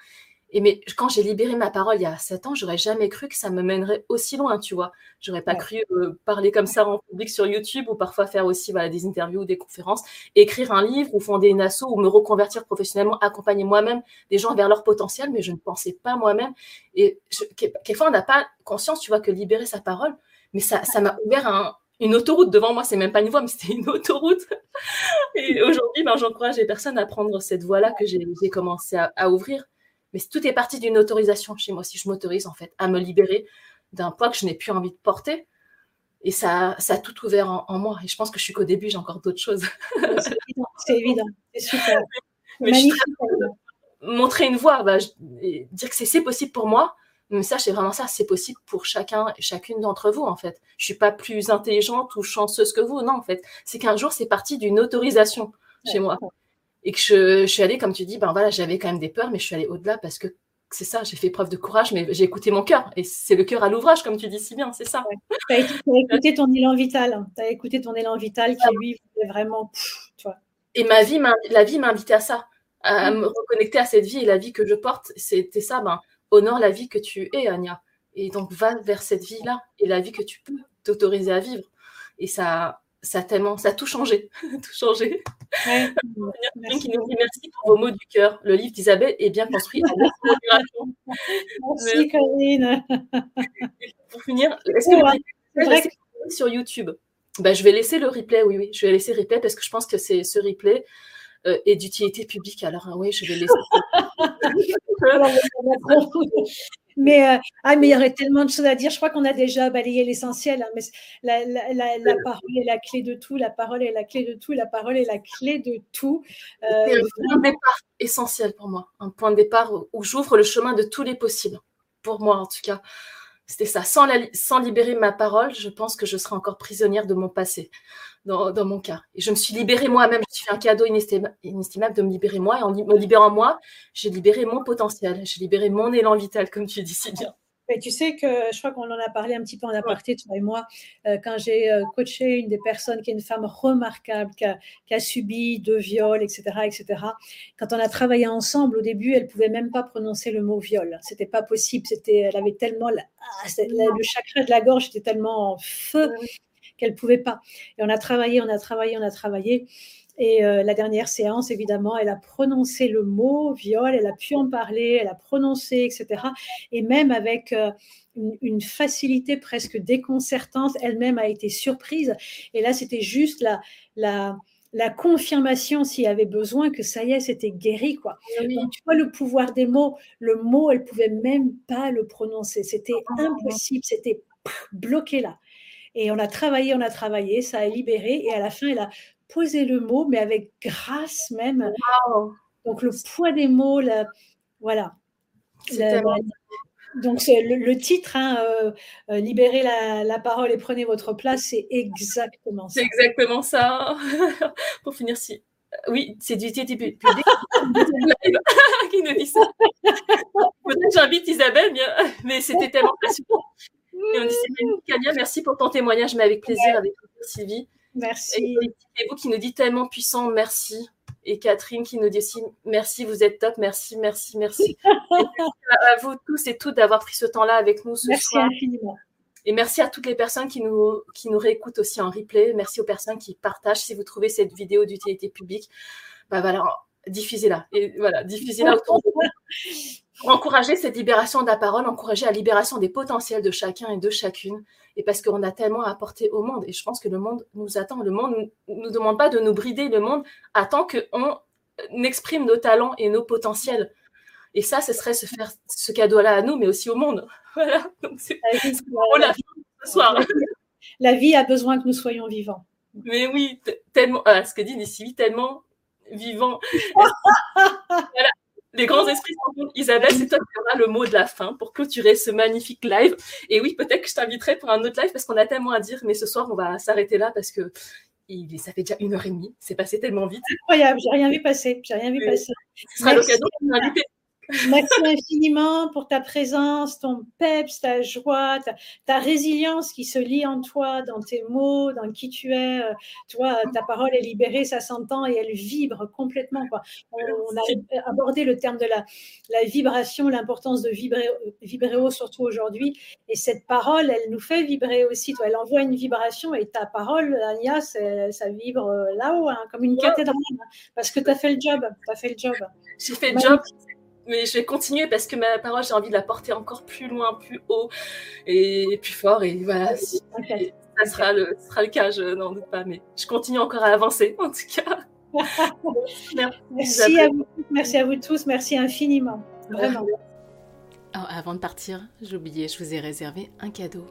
Et mais quand j'ai libéré ma parole il y a 7 ans, j'aurais jamais cru que ça me mènerait aussi loin, tu vois. J'aurais pas cru euh, parler comme ça en public sur YouTube ou parfois faire aussi voilà, des interviews ou des conférences, écrire un livre ou fonder une asso ou me reconvertir professionnellement, accompagner moi-même des gens vers leur potentiel, mais je ne pensais pas moi-même. Et quelquefois, on n'a pas conscience, tu vois, que libérer sa parole, mais ça ça m'a ouvert une autoroute devant moi. C'est même pas une voie, mais c'était une autoroute. Et aujourd'hui, ben, j'encourage les personnes à prendre cette voie-là que j'ai commencé à ouvrir mais tout est parti d'une autorisation chez moi, si je m'autorise en fait à me libérer d'un poids que je n'ai plus envie de porter. Et ça, ça a tout ouvert en, moi. Et je pense que je suis qu'au début, j'ai encore d'autres choses. C'est évident, c'est super. montrer une voie, bah, dire que c'est possible pour moi, mais ça, c'est vraiment ça, c'est possible pour chacun et chacune d'entre vous, en fait. Je suis pas plus intelligente ou chanceuse que vous, non, en fait. C'est qu'un jour, c'est parti d'une autorisation chez moi et que je, suis allée, comme tu dis, ben voilà, j'avais quand même des peurs, mais je suis allée au-delà parce que c'est ça, j'ai fait preuve de courage, mais j'ai écouté mon cœur. Et c'est le cœur à l'ouvrage, comme tu dis si bien, c'est ça. Tu as, écouté ton élan vital. Tu as écouté ton élan vital qui, lui, voulait vraiment. Et ma vie, la vie m'a invité à ça, à mm. me reconnecter à cette vie. Et la vie que je porte, c'était ça. Ben, honore la vie que tu es, Anya. Et donc, va vers cette vie-là et la vie que tu peux t'autoriser à vivre. Et ça, ça a tellement, ça a tout changé, tout changé. merci. qui nous dit merci pour vos mots du cœur. Le livre d'Isabelle est bien construit. merci Corinne. pour finir, est-ce que vous sur YouTube? Bah, Je vais laisser le replay, oui, oui, je vais laisser le replay parce que je pense que c'est ce replay euh, est d'utilité publique. Alors oui, je vais laisser. Mais, euh, ah, mais il y aurait tellement de choses à dire. Je crois qu'on a déjà balayé l'essentiel. Hein, mais la, la, la, parole est la clé de tout. La parole est la clé de tout. La parole est la clé de tout. Euh, c'est un point de départ essentiel pour moi. Un point de départ où j'ouvre le chemin de tous les possibles. Pour moi, en tout cas. C'était ça. Sans, sans libérer ma parole, je pense que je serais encore prisonnière de mon passé dans, mon cas. Et je me suis libérée moi-même. Je me suis fait un cadeau inestimable de me libérer moi. Et en me libérant moi, j'ai libéré mon potentiel. J'ai libéré mon élan vital, comme tu dis si bien. Mais tu sais que je crois qu'on en a parlé un petit peu en aparté, toi et moi, euh, quand j'ai euh, coaché une des personnes qui est une femme remarquable, qui a, subi deux viols, etc., etc. Quand on a travaillé ensemble, au début, elle pouvait même pas prononcer le mot viol. C'était pas possible. C'était, elle avait tellement ah, le chakra de la gorge était tellement en feu qu'elle pouvait pas. Et on a travaillé, on a travaillé, on a travaillé. Et euh, la dernière séance, évidemment, elle a prononcé le mot viol, elle a pu en parler, elle a prononcé, etc. Et même avec euh, une, facilité presque déconcertante, elle-même a été surprise. Et là, c'était juste la, la, la confirmation, s'il y avait besoin, que ça y est, c'était guéri. Quoi. Donc, tu vois, le pouvoir des mots, le mot, elle pouvait même pas le prononcer. C'était ah. impossible, c'était bloqué là. Et on a travaillé, on a travaillé, ça a libéré. Et à la fin, elle a posé le mot, mais avec grâce même. Donc le poids des mots, voilà. donc le, titre, hein, euh, euh, Libérez la, parole et prenez votre place, c'est exactement ça. C'est exactement ça. Pour finir, si. Oui, c'est du TTP qui nous dit ça. Peut-être j'invite Isabelle, mais c'était tellement passionnant. Et on dit merci pour ton témoignage, mais avec plaisir, avec Sylvie. Merci. Et, vous qui nous dit tellement puissant, merci. Et Catherine qui nous dit aussi merci, vous êtes top, merci, merci, merci. à, vous tous et toutes d'avoir pris ce temps-là avec nous ce merci soir. Infiniment. Et merci à toutes les personnes qui nous, qui nous réécoutent aussi en replay. Merci aux personnes qui partagent. Si vous trouvez cette vidéo d'utilité publique, bah voilà, diffusez-la. Et voilà, diffusez-la autour de vous encourager cette libération de la parole, encourager la libération des potentiels de chacun et de chacune. Et parce qu'on a tellement à apporter au monde. Et je pense que le monde nous attend. Le monde ne nous demande pas de nous brider. Le monde attend qu'on exprime nos talents et nos potentiels. Et ça, ce serait se faire ce cadeau-là à nous, mais aussi au monde. Voilà. Donc, c'est la, vie, ce soir. la vie a besoin que nous soyons vivants. Mais oui, tellement, ah, ce que dit Nessivi, tellement vivant. voilà les grands esprits sont Isabelle, c'est toi qui auras le mot de la fin pour clôturer ce magnifique live. Et oui, peut-être que je t'inviterai pour un autre live parce qu'on a tellement à dire, mais ce soir, on va s'arrêter là parce que il, ça fait déjà une heure et demie. C'est passé tellement vite. Incroyable, j'ai rien vu passer. J'ai rien vu passer. Ce sera l'occasion de m'inviter Merci infiniment pour ta présence, ton peps, ta joie, ta, résilience qui se lie en toi, dans tes mots, dans qui tu es. Euh, tu vois, ta parole est libérée, ça s'entend et elle vibre complètement. Quoi. On, a abordé le terme de la, la vibration, l'importance de vibrer, vibrer haut, surtout aujourd'hui. Et cette parole, elle nous fait vibrer aussi. Toi, elle envoie une vibration et ta parole, Ania, ça vibre euh, là-haut, hein, comme une cathédrale. Hein, parce que tu as fait le job. Tu as fait le job. J'ai fait le job mais je vais continuer parce que ma parole, j'ai envie de la porter encore plus loin, plus haut et plus fort. Et voilà, ça sera le, sera le cas, je n'en doute pas. Mais je continue encore à avancer, en tout cas. merci, à vous, merci à vous tous, merci infiniment. Vraiment. avant de partir, j'ai oublié, je vous ai réservé un cadeau.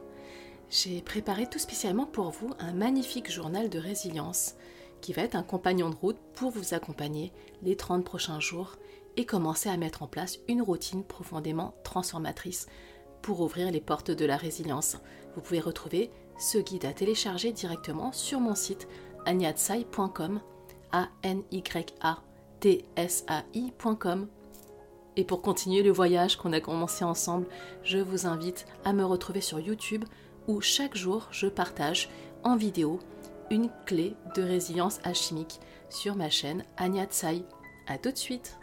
J'ai préparé tout spécialement pour vous un magnifique journal de résilience qui va être un compagnon de route pour vous accompagner les 30 prochains jours et commencer à mettre en place une routine profondément transformatrice pour ouvrir les portes de la résilience. Vous pouvez retrouver ce guide à télécharger directement sur mon site agnatsai.com a n y a t s a. Et pour continuer le voyage qu'on a commencé ensemble, je vous invite à me retrouver sur YouTube où chaque jour je partage en vidéo une clé de résilience alchimique sur ma chaîne Anya Tsai. A tout de suite